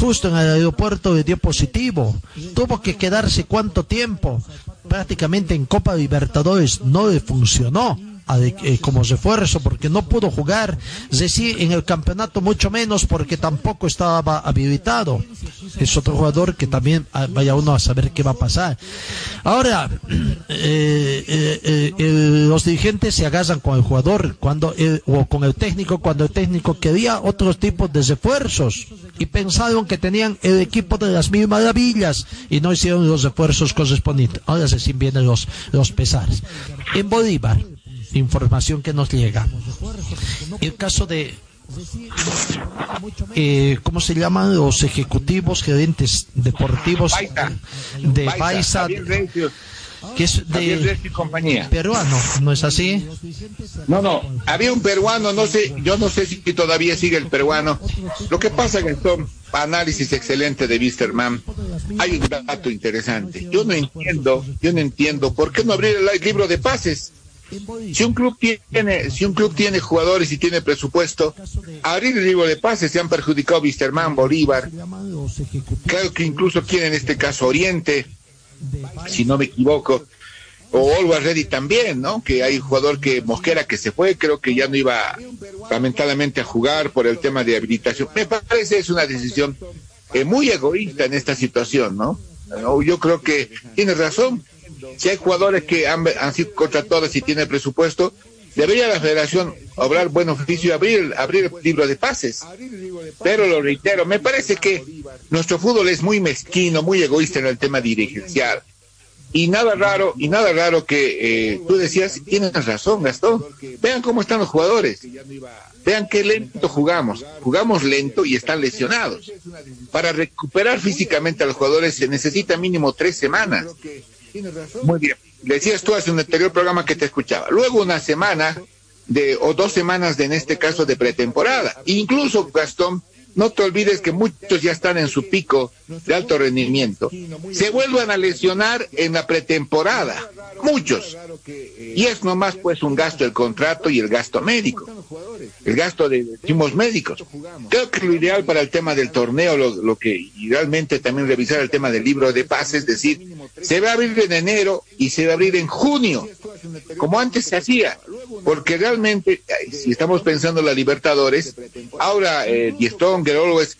justo en el aeropuerto le dio positivo. Tuvo que quedarse cuánto tiempo. Prácticamente en Copa Libertadores no le funcionó eh, como refuerzo porque no pudo jugar. Decir, en el campeonato mucho menos porque tampoco estaba habilitado. Es otro jugador que también ah, vaya uno a saber qué va a pasar. Ahora, eh, eh, eh, los dirigentes se agarran con el jugador cuando el- o con el técnico cuando el técnico quería otros tipos de refuerzos y pensaron que tenían el equipo de las mil maravillas y no hicieron los refuerzos correspondientes. Ahora se vienen los, los pesares. En Bolívar, información que nos llega. El caso de eh, ¿cómo se llaman los ejecutivos gerentes deportivos de Recio, que es de compañía. peruano, ¿no es así? No, no, había un peruano, no sé, yo no sé si todavía sigue el peruano. Lo que pasa que son análisis excelente de Wisterman. Hay un dato interesante. Yo no entiendo, yo no entiendo por qué no abrir el libro de pases. Si un club tiene, si un club tiene jugadores y tiene presupuesto, abrir el libro de pases se han perjudicado Wisterman, Bolívar. Creo que incluso quiere en este caso Oriente, si no me equivoco o Always Ready también, ¿no? Que hay un jugador que Mosquera que se fue, creo que ya no iba lamentablemente a jugar por el tema de habilitación. Me parece es una decisión eh, muy egoísta en esta situación, ¿no? Yo creo que tienes razón. Si hay jugadores que han, han sido contratados y tienen presupuesto, debería la federación obrar buen oficio y abrir, abrir el libro de pases. Pero lo reitero, me parece que nuestro fútbol es muy mezquino, muy egoísta en el tema dirigencial Y nada raro, y nada raro que eh, tú decías, tienes razón, Gastón. Vean cómo están los jugadores. Vean qué lento jugamos. Jugamos lento y están lesionados. Para recuperar físicamente a los jugadores se necesita mínimo tres semanas. Muy bien. Decías tú hace un anterior programa que te escuchaba. Luego una semana de, o dos semanas de, en este caso, de pretemporada. Incluso, Gastón, no te olvides que muchos ya están en su pico de alto rendimiento. Se vuelvan a lesionar en la pretemporada. Muchos. Y es nomás pues un gasto del contrato y el gasto médico. El gasto de decimos médicos. Creo que lo ideal para el tema del torneo, lo, que idealmente también revisar el tema del libro de pases, es decir, se va a abrir en enero y se va a abrir en junio, como antes se hacía, porque realmente, si estamos pensando en la Libertadores, ahora eh, Dieston, Always,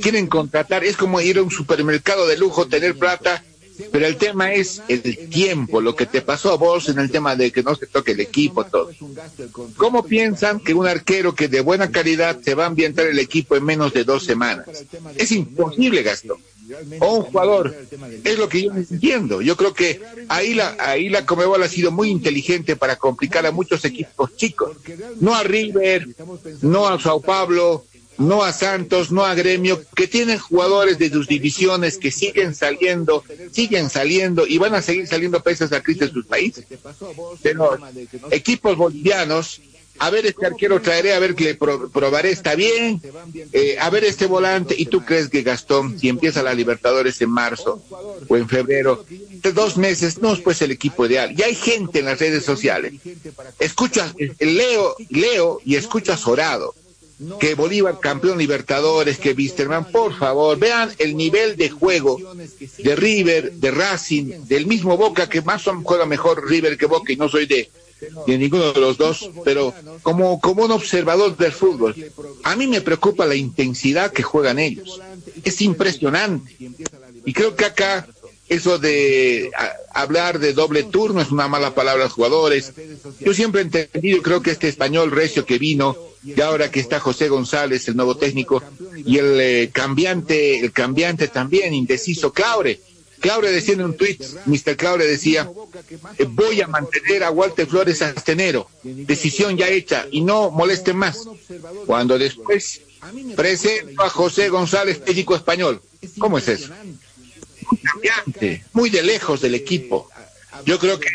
quieren contratar, es como ir a un supermercado de lujo, tener plata, pero el tema es el tiempo, lo que te pasó a vos en el tema de que no se toque el equipo, todo. ¿Cómo piensan que un arquero que de buena calidad se va a ambientar el equipo en menos de dos semanas? Es imposible, Gastón o un jugador. Es lo que yo entiendo. Yo creo que ahí la, ahí la Comebol ha sido muy inteligente para complicar a muchos equipos chicos. No a River, no a Sao Paulo, no a Santos, no a Gremio, que tienen jugadores de sus divisiones que siguen saliendo, siguen saliendo y van a seguir saliendo pese a crisis de sus países. Pero equipos bolivianos a ver este arquero traeré, a ver que le probaré, está bien, eh, a ver este volante, y tú crees que Gastón, si empieza la Libertadores en marzo o en febrero, dos meses, no es pues el equipo ideal. Y hay gente en las redes sociales, escucha, leo, leo y escucha Sorado, que Bolívar campeón Libertadores, que Wisterman, por favor, vean el nivel de juego de River, de Racing, del mismo Boca, que más juega mejor River que Boca, y no soy de ni ninguno de los dos, pero como, como un observador del fútbol, a mí me preocupa la intensidad que juegan ellos. Es impresionante. Y creo que acá eso de hablar de doble turno es una mala palabra a los jugadores. Yo siempre he entendido, creo que este español recio que vino, y ahora que está José González, el nuevo técnico, y el eh, cambiante, el cambiante también, indeciso, Claure, Claure decía en un tweet, Mr. Claure decía, eh, voy a mantener a Walter Flores hasta enero, decisión ya hecha y no moleste más. Cuando después presento a José González, técnico español. ¿Cómo es eso? Muy cambiante, muy de lejos del equipo. Yo creo que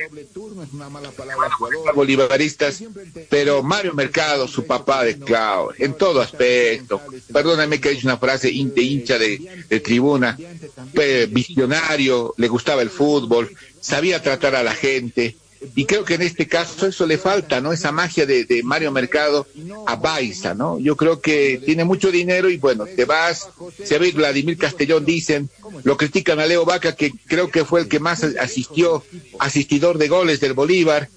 bolivaristas, pero Mario Mercado, su papá de Clau, en todo aspecto, perdóname que he dicho una frase de hincha de, de tribuna, visionario, le gustaba el fútbol, sabía tratar a la gente, y creo que en este caso eso le falta, ¿no? Esa magia de, Mario Mercado a Baiza, ¿no? Yo creo que tiene mucho dinero y bueno, te vas, se ve Vladimir Castellón, dicen, lo critican a Leo Vaca, que creo que fue el que más asistió, asistidor de goles del Bolívar.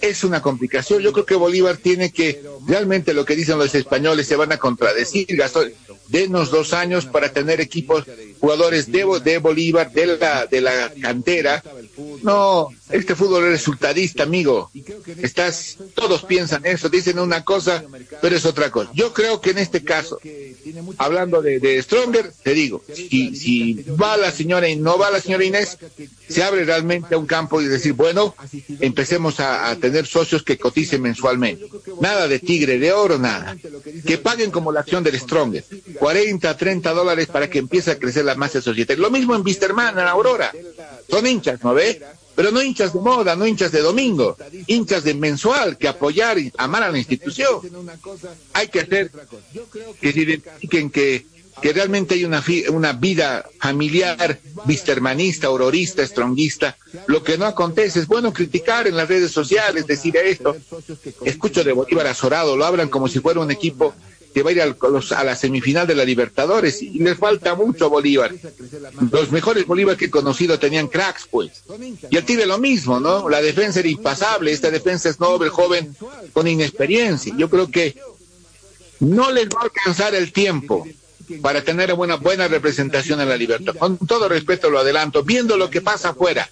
Es una complicación. Yo creo que Bolívar tiene que, realmente lo que dicen los españoles se van a contradecir. Gastón, denos dos años para tener equipos, jugadores de, de Bolívar, de la, de la cantera. No, este fútbol es resultadista, amigo. Estás, todos piensan eso, dicen una cosa, pero es otra cosa. Yo creo que en este caso, hablando de, de Stronger, te digo, si, si va la señora no va la señora Inés, se abre realmente un campo y decir, bueno, empecemos a, a tener socios que coticen mensualmente. Nada de tigre de oro, nada. Que paguen como la acción del Stronger. 40, 30 dólares para que empiece a crecer la masa societaria. Lo mismo en Wisterman, en Aurora. Son hinchas, ¿no ve? Pero no hinchas de moda, no hinchas de domingo, hinchas de mensual, que apoyar y amar a la institución. Hay que hacer que se identifiquen que, que realmente hay una, una vida familiar, vistermanista, aurorista, stronguista. Lo que no acontece es bueno criticar en las redes sociales, decir esto. Escucho de Bolívar azorado, lo hablan como si fuera un equipo que va a ir al, a la semifinal de la Libertadores y les falta mucho Bolívar. Los mejores Bolívar que he conocido tenían cracks, pues. Y el Tigre lo mismo, ¿no? La defensa era impasable, esta defensa es noble, joven, con inexperiencia. Yo creo que no les va a alcanzar el tiempo para tener una buena representación en la libertad. Con todo respeto lo adelanto, viendo lo que pasa afuera,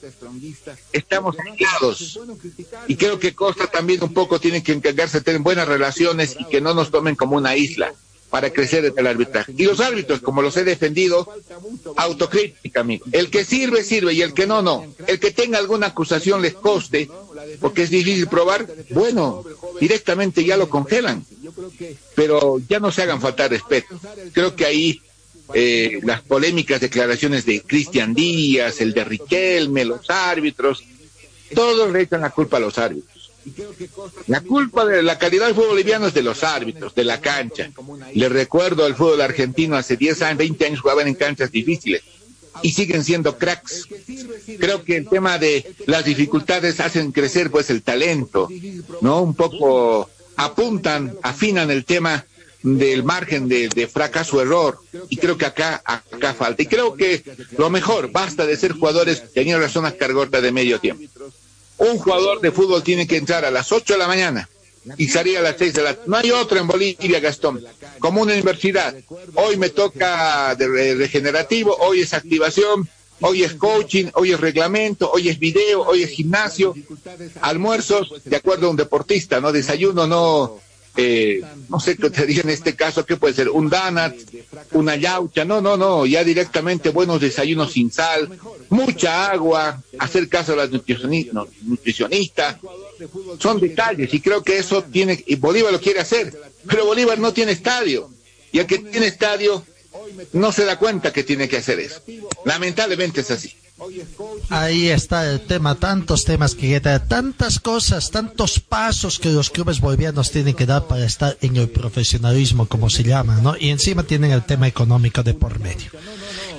estamos aislados. Y creo que Costa también un poco tiene que encargarse de tener buenas relaciones y que no nos tomen como una isla. Para crecer en el arbitraje. Y los árbitros, como los he defendido, autocrítica. El que sirve, sirve, y el que no, no. El que tenga alguna acusación les coste, porque es difícil probar, bueno, directamente ya lo congelan. Pero ya no se hagan faltar respeto. Creo que ahí eh, las polémicas declaraciones de Cristian Díaz, el de Riquelme, los árbitros, todos le echan la culpa a los árbitros. La culpa de la calidad del fútbol boliviano es de los árbitros, de la cancha. Le recuerdo al fútbol argentino hace 10 años, 20 años jugaban en canchas difíciles y siguen siendo cracks. Creo que el tema de las dificultades hacen crecer pues el talento, ¿no? Un poco apuntan, afinan el tema del margen de, de fracaso error y creo que acá acá falta y creo que lo mejor basta de ser jugadores tenía razón a cargota de medio tiempo un jugador de fútbol tiene que entrar a las 8 de la mañana y salir a las 6 de la No hay otro en Bolivia, Gastón, como una universidad. Hoy me toca de re- regenerativo, hoy es activación, hoy es coaching, hoy es reglamento, hoy es video, hoy es gimnasio, almuerzos, de acuerdo a un deportista, ¿no? Desayuno, no, eh, no sé qué diga en este caso, ¿qué puede ser? Un donut, una yaucha, no, no, no, ya directamente buenos desayunos sin sal, mucha agua, hacer caso a las nutricioni- no, nutricionistas, son detalles y creo que eso tiene, y Bolívar lo quiere hacer, pero Bolívar no tiene estadio, y el que tiene estadio no se da cuenta que tiene que hacer eso. Lamentablemente es así. Ahí está el tema, tantos temas que quedan, tantas cosas, tantos pasos que los clubes bolivianos tienen que dar para estar en el profesionalismo, como se llama, ¿no? Y encima tienen el tema económico de por medio.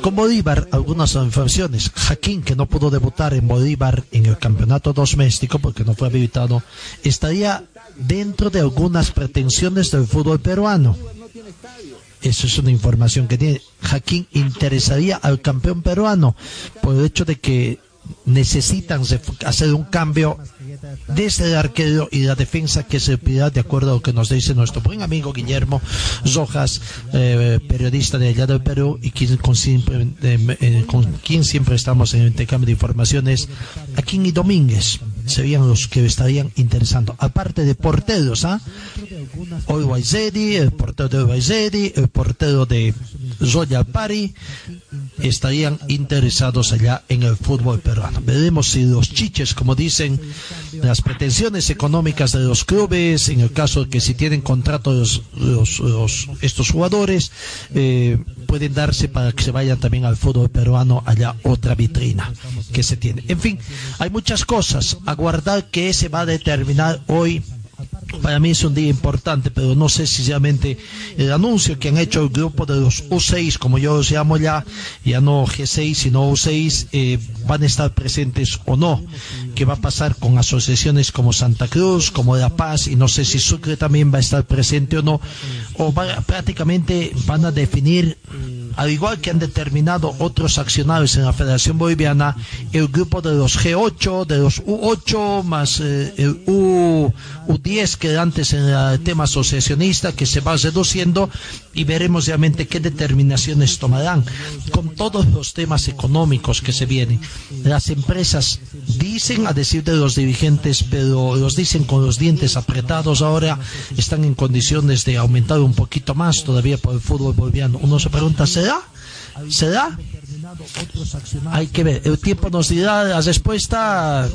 Con Bolívar, algunas informaciones. Jaquín, que no pudo debutar en Bolívar en el campeonato doméstico porque no fue habilitado, estaría dentro de algunas pretensiones del fútbol peruano. Eso es una información que tiene. Jaquín interesaría al campeón peruano por el hecho de que necesitan hacer un cambio desde el arquero y la defensa que se pida de acuerdo a lo que nos dice nuestro buen amigo Guillermo Rojas, eh, periodista de allá del Perú y quien, con, siempre, eh, eh, con quien siempre estamos en el intercambio de informaciones, Aquín y Domínguez serían los que estarían interesando. Aparte de porteros, ¿ah? Hoy Waizedi, el portero de Waizedi, el portero de Royal Party, estarían interesados allá en el fútbol peruano. Veremos si los chiches, como dicen, las pretensiones económicas de los clubes, en el caso de que si tienen contrato los, los- estos jugadores, eh, pueden darse para que se vayan también al fútbol peruano allá otra vitrina que se tiene. En fin, hay muchas cosas. Aguardar que se va a determinar hoy para mí es un día importante, pero no sé si realmente el anuncio que han hecho el grupo de los U6, como yo los llamo ya, ya no G6, sino U6, eh, van a estar presentes o no. ¿Qué va a pasar con asociaciones como Santa Cruz, como La Paz, y no sé si Sucre también va a estar presente o no? O va- prácticamente van a definir al igual que han determinado otros accionarios en la Federación Boliviana, el grupo de los G8, de los U8, más eh, el U, U10 que antes en el tema asociacionista, que se va reduciendo y veremos realmente qué determinaciones tomarán con todos los temas económicos que se vienen. Las empresas dicen, a decir de los dirigentes, pero los dicen con los dientes apretados ahora, están en condiciones de aumentar un poquito más todavía por el fútbol boliviano. Uno se pregunta, ¿será? ¿Será? Hay que ver, el tiempo nos dirá la respuesta.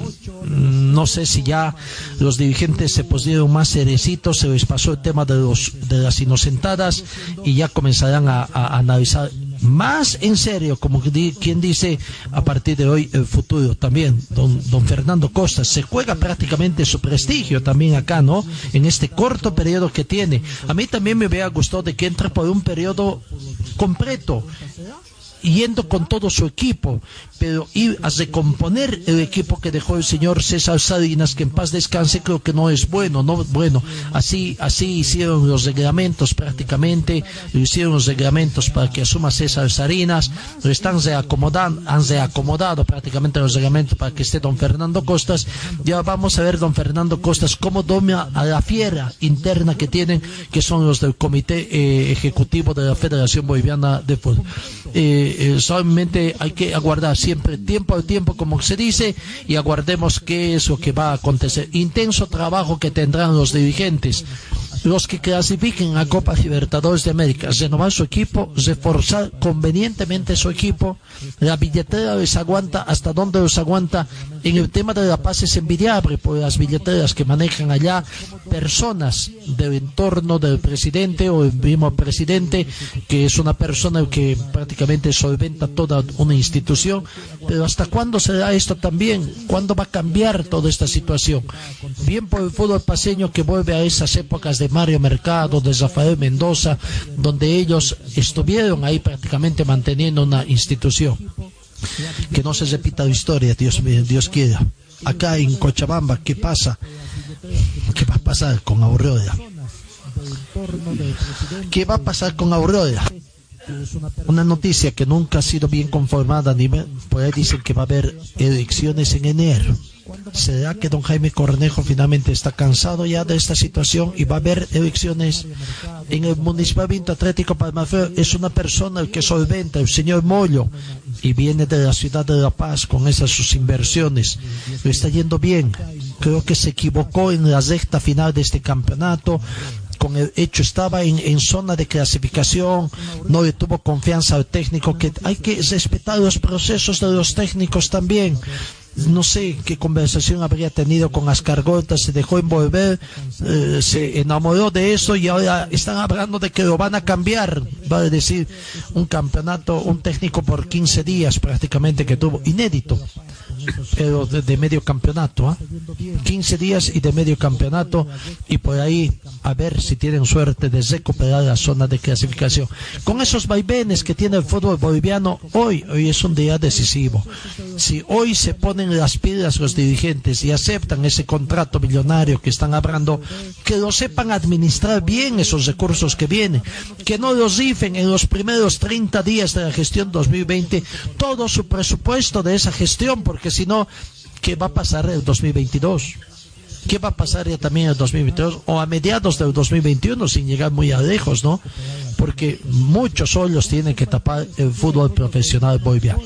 Mm, No sé si ya los dirigentes se pusieron más cerecitos, se les pasó el tema de, los, de las inocentadas y ya comenzarán a, analizar más en serio, como quien dice, a partir de hoy el futuro también. Don, don Fernando Costas se juega prácticamente su prestigio también acá, ¿no? En este corto periodo que tiene. A mí también me hubiera gustado de que entre por un periodo completo yendo con todo su equipo, pero ir a recomponer el equipo que dejó el señor César Salinas, que en paz descanse, creo que no es bueno, no bueno, así, así hicieron los reglamentos prácticamente, hicieron los reglamentos para que asuma César Salinas, lo están reacomodando, han reacomodado prácticamente los reglamentos para que esté don Fernando Costas, ya vamos a ver don Fernando Costas cómo domina a la fiera interna que tienen, que son los del Comité eh, Ejecutivo de la Federación Boliviana de Fútbol. Eh, eh, solamente hay que aguardar siempre tiempo al tiempo como se dice y aguardemos qué es lo que va a acontecer. Intenso trabajo que tendrán los dirigentes los que clasifiquen a Copa Libertadores de América, renovar su equipo, reforzar convenientemente su equipo, la billetera les aguanta hasta donde los aguanta. En el tema de la paz es envidiable por las billeteras que manejan allá personas del entorno del presidente o el mismo presidente, que es una persona que prácticamente solventa toda una institución. Pero ¿hasta cuándo se da esto también? ¿Cuándo va a cambiar toda esta situación? Bien por el fútbol paseño que vuelve a esas épocas de Mario Mercado, de Rafael Mendoza, donde ellos estuvieron ahí prácticamente manteniendo una institución. Que no se repita la historia, Dios, Dios quiera. Acá en Cochabamba, ¿qué pasa? ¿Qué va a pasar con Aurora? ¿Qué va a pasar con Aurora? Una noticia que nunca ha sido bien conformada, ni por ahí dicen que va a haber elecciones en enero. ¿Será que don Jaime Cornejo finalmente está cansado ya de esta situación y va a haber elecciones en el Municipalmente Atlético Palmaflor? Es una persona que solventa, el señor Mollo, y viene de la ciudad de La Paz con esas sus inversiones. Le está yendo bien. Creo que se equivocó en la recta final de este campeonato con el hecho estaba en, en zona de clasificación, no le tuvo confianza al técnico, que hay que respetar los procesos de los técnicos también. No sé qué conversación habría tenido con Ascargota, se dejó envolver, eh, se enamoró de eso y ahora están hablando de que lo van a cambiar. Va a decir un campeonato, un técnico por 15 días prácticamente que tuvo, inédito pero de, medio campeonato, ¿ah? 15 días y de medio campeonato y por ahí a ver si tienen suerte de recuperar la zona de clasificación. Con esos vaivenes que tiene el fútbol boliviano, hoy, hoy es un día decisivo. Si hoy se ponen las pilas los dirigentes y aceptan ese contrato millonario que están hablando, que lo sepan administrar bien esos recursos que vienen, que no los rifen en los primeros 30 días de la gestión 2020 todo su presupuesto de esa gestión, porque si no, ¿qué va a pasar el 2022? ¿Qué va a pasar ya también en el 2022 o a mediados del 2021 sin llegar muy a lejos, ¿no? Porque muchos hoyos tienen que tapar el fútbol profesional boliviano.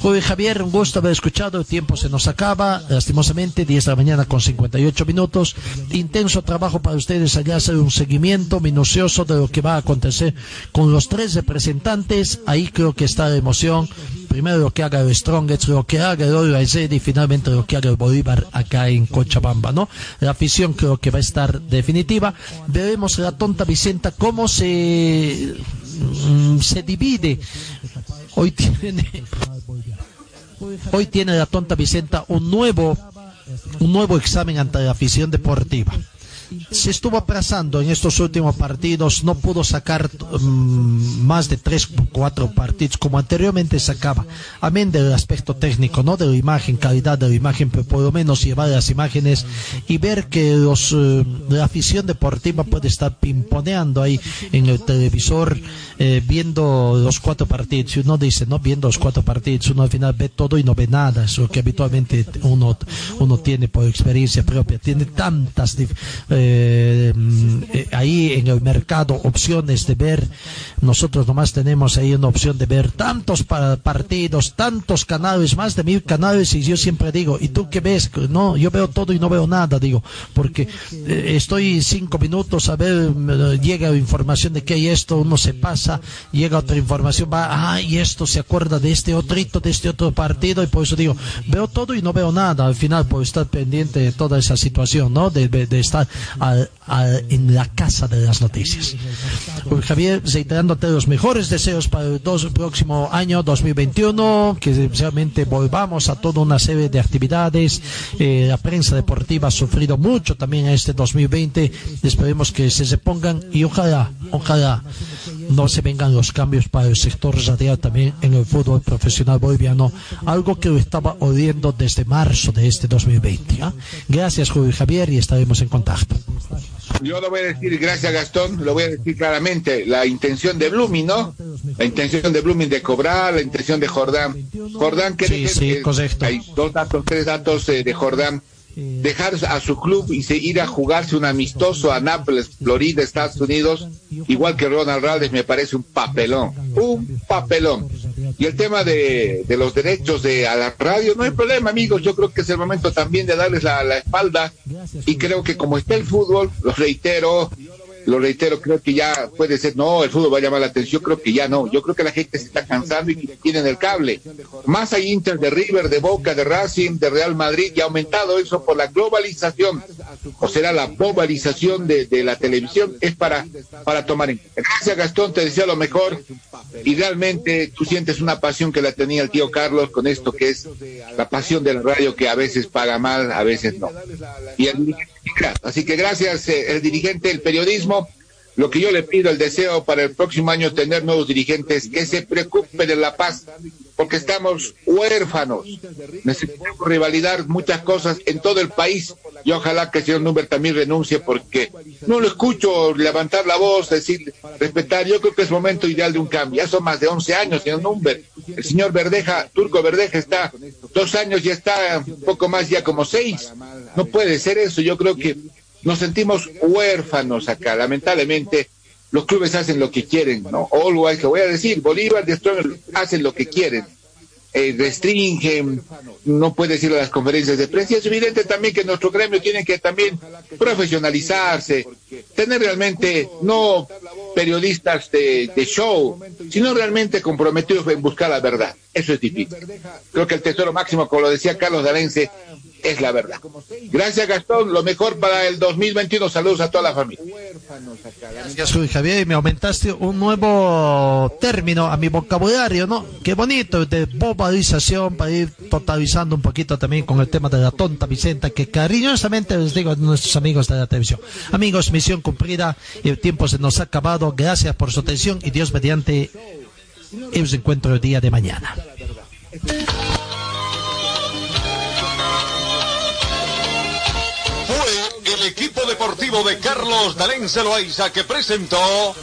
Joven Javier, un gusto haber escuchado. El tiempo se nos acaba, lastimosamente, 10 de la mañana con 58 minutos. Intenso trabajo para ustedes allá, hacer un seguimiento minucioso de lo que va a acontecer con los tres representantes. Ahí creo que está la emoción primero lo que haga el Strongest, lo que haga el Aized y finalmente lo que haga el Bolívar acá en Cochabamba, ¿no? La afición creo que va a estar definitiva. Veremos la tonta Vicenta cómo se, mm, se divide. Hoy tiene, hoy tiene la tonta Vicenta un nuevo, un nuevo examen ante la afición deportiva se estuvo aplazando en estos últimos partidos, no pudo sacar mm, más de tres o cuatro partidos como anteriormente sacaba, amén del aspecto técnico, no de la imagen, calidad de la imagen, pero por lo menos llevar las imágenes y ver que los eh, la afición deportiva puede estar pimponeando ahí en el televisor, eh, viendo los cuatro partidos. Y uno dice, no viendo los cuatro partidos, uno al final ve todo y no ve nada, es lo que habitualmente uno, uno tiene por experiencia propia, tiene tantas eh, eh, ahí en el mercado opciones de ver. Nosotros nomás tenemos ahí una opción de ver tantos pa- partidos, tantos canales, más de mil canales y yo siempre digo, ¿y tú qué ves? No, yo veo todo y no veo nada, digo, porque eh, estoy cinco minutos a ver, llega información de que hay esto, uno se pasa, llega otra información, va, ah, y esto se acuerda de este otrito, de este otro partido y por eso digo, veo todo y no veo nada al final por estar pendiente de toda esa situación, ¿no? De, estar al- al- en la casa de las noticias. Javier, reiterándote los mejores deseos para el dos- próximo año 2021, que realmente volvamos a toda una serie de actividades. Eh, la prensa deportiva ha sufrido mucho también en este 2020. Esperemos que se repongan y ojalá, ojalá no se vengan los cambios para el sector radial también en el fútbol profesional boliviano, algo que lo estaba odiando desde marzo de este 2020. ¿ah? Gracias, Julio Javier, y estaremos en contacto. Yo lo voy a decir, gracias Gastón, lo voy a decir claramente, la intención de Blooming, ¿no? La intención de Blooming de cobrar, la intención de Jordán. Jordán, que Sí, sí, correcto. hay dos datos, tres datos eh, de Jordán. Dejar a su club y se ir a jugarse un amistoso a Nápoles, Florida, Estados Unidos, igual que Ronald Raldes, me parece un papelón, un papelón. Y el tema de, de los derechos de a la radio, no hay problema, amigos. Yo creo que es el momento también de darles la, la espalda. Y creo que como está el fútbol, lo reitero, lo reitero, creo que ya puede ser, no, el fútbol va a llamar la atención, creo que ya no. Yo creo que la gente se está cansando y tienen el cable. Más hay Inter de River, de Boca, de Racing, de Real Madrid, y ha aumentado eso por la globalización, o será la globalización de, la televisión, es para, para tomar en Gracias Gastón, te deseo lo mejor, y realmente tú sientes una pasión que la tenía el tío Carlos con esto que es la pasión de la radio que a veces paga mal, a veces no. Y el así que gracias eh, el dirigente, el periodismo. Lo que yo le pido, el deseo para el próximo año tener nuevos dirigentes que se preocupen de la paz, porque estamos huérfanos. Necesitamos rivalidad muchas cosas en todo el país y ojalá que el señor Number también renuncie porque no lo escucho levantar la voz, decir, respetar. Yo creo que es momento ideal de un cambio. Ya son más de 11 años, señor Number. El señor Verdeja, Turco Verdeja está dos años y está poco más ya como seis. No puede ser eso. Yo creo que nos sentimos huérfanos acá, lamentablemente. Los clubes hacen lo que quieren, ¿no? Always, que voy a decir, Bolívar de hacen lo que quieren. Eh, restringen, no puede ir a las conferencias de prensa. Es evidente también que nuestro gremio tiene que también profesionalizarse, tener realmente no periodistas de, de show, sino realmente comprometidos en buscar la verdad. Eso es difícil. Creo que el tesoro máximo, como lo decía Carlos Dalense, es la verdad. Gracias Gastón, lo mejor para el 2021. Saludos a toda la familia. Gracias, Javier. Me aumentaste un nuevo término a mi vocabulario, ¿no? Qué bonito, de bobalización, para ir totalizando un poquito también con el tema de la tonta Vicenta, que cariñosamente les digo a nuestros amigos de la televisión. Amigos, misión cumplida, el tiempo se nos ha acabado. Gracias por su atención y Dios mediante, os encuentro el día de mañana. Fue el equipo deportivo de Carlos Dalén Loaiza que presentó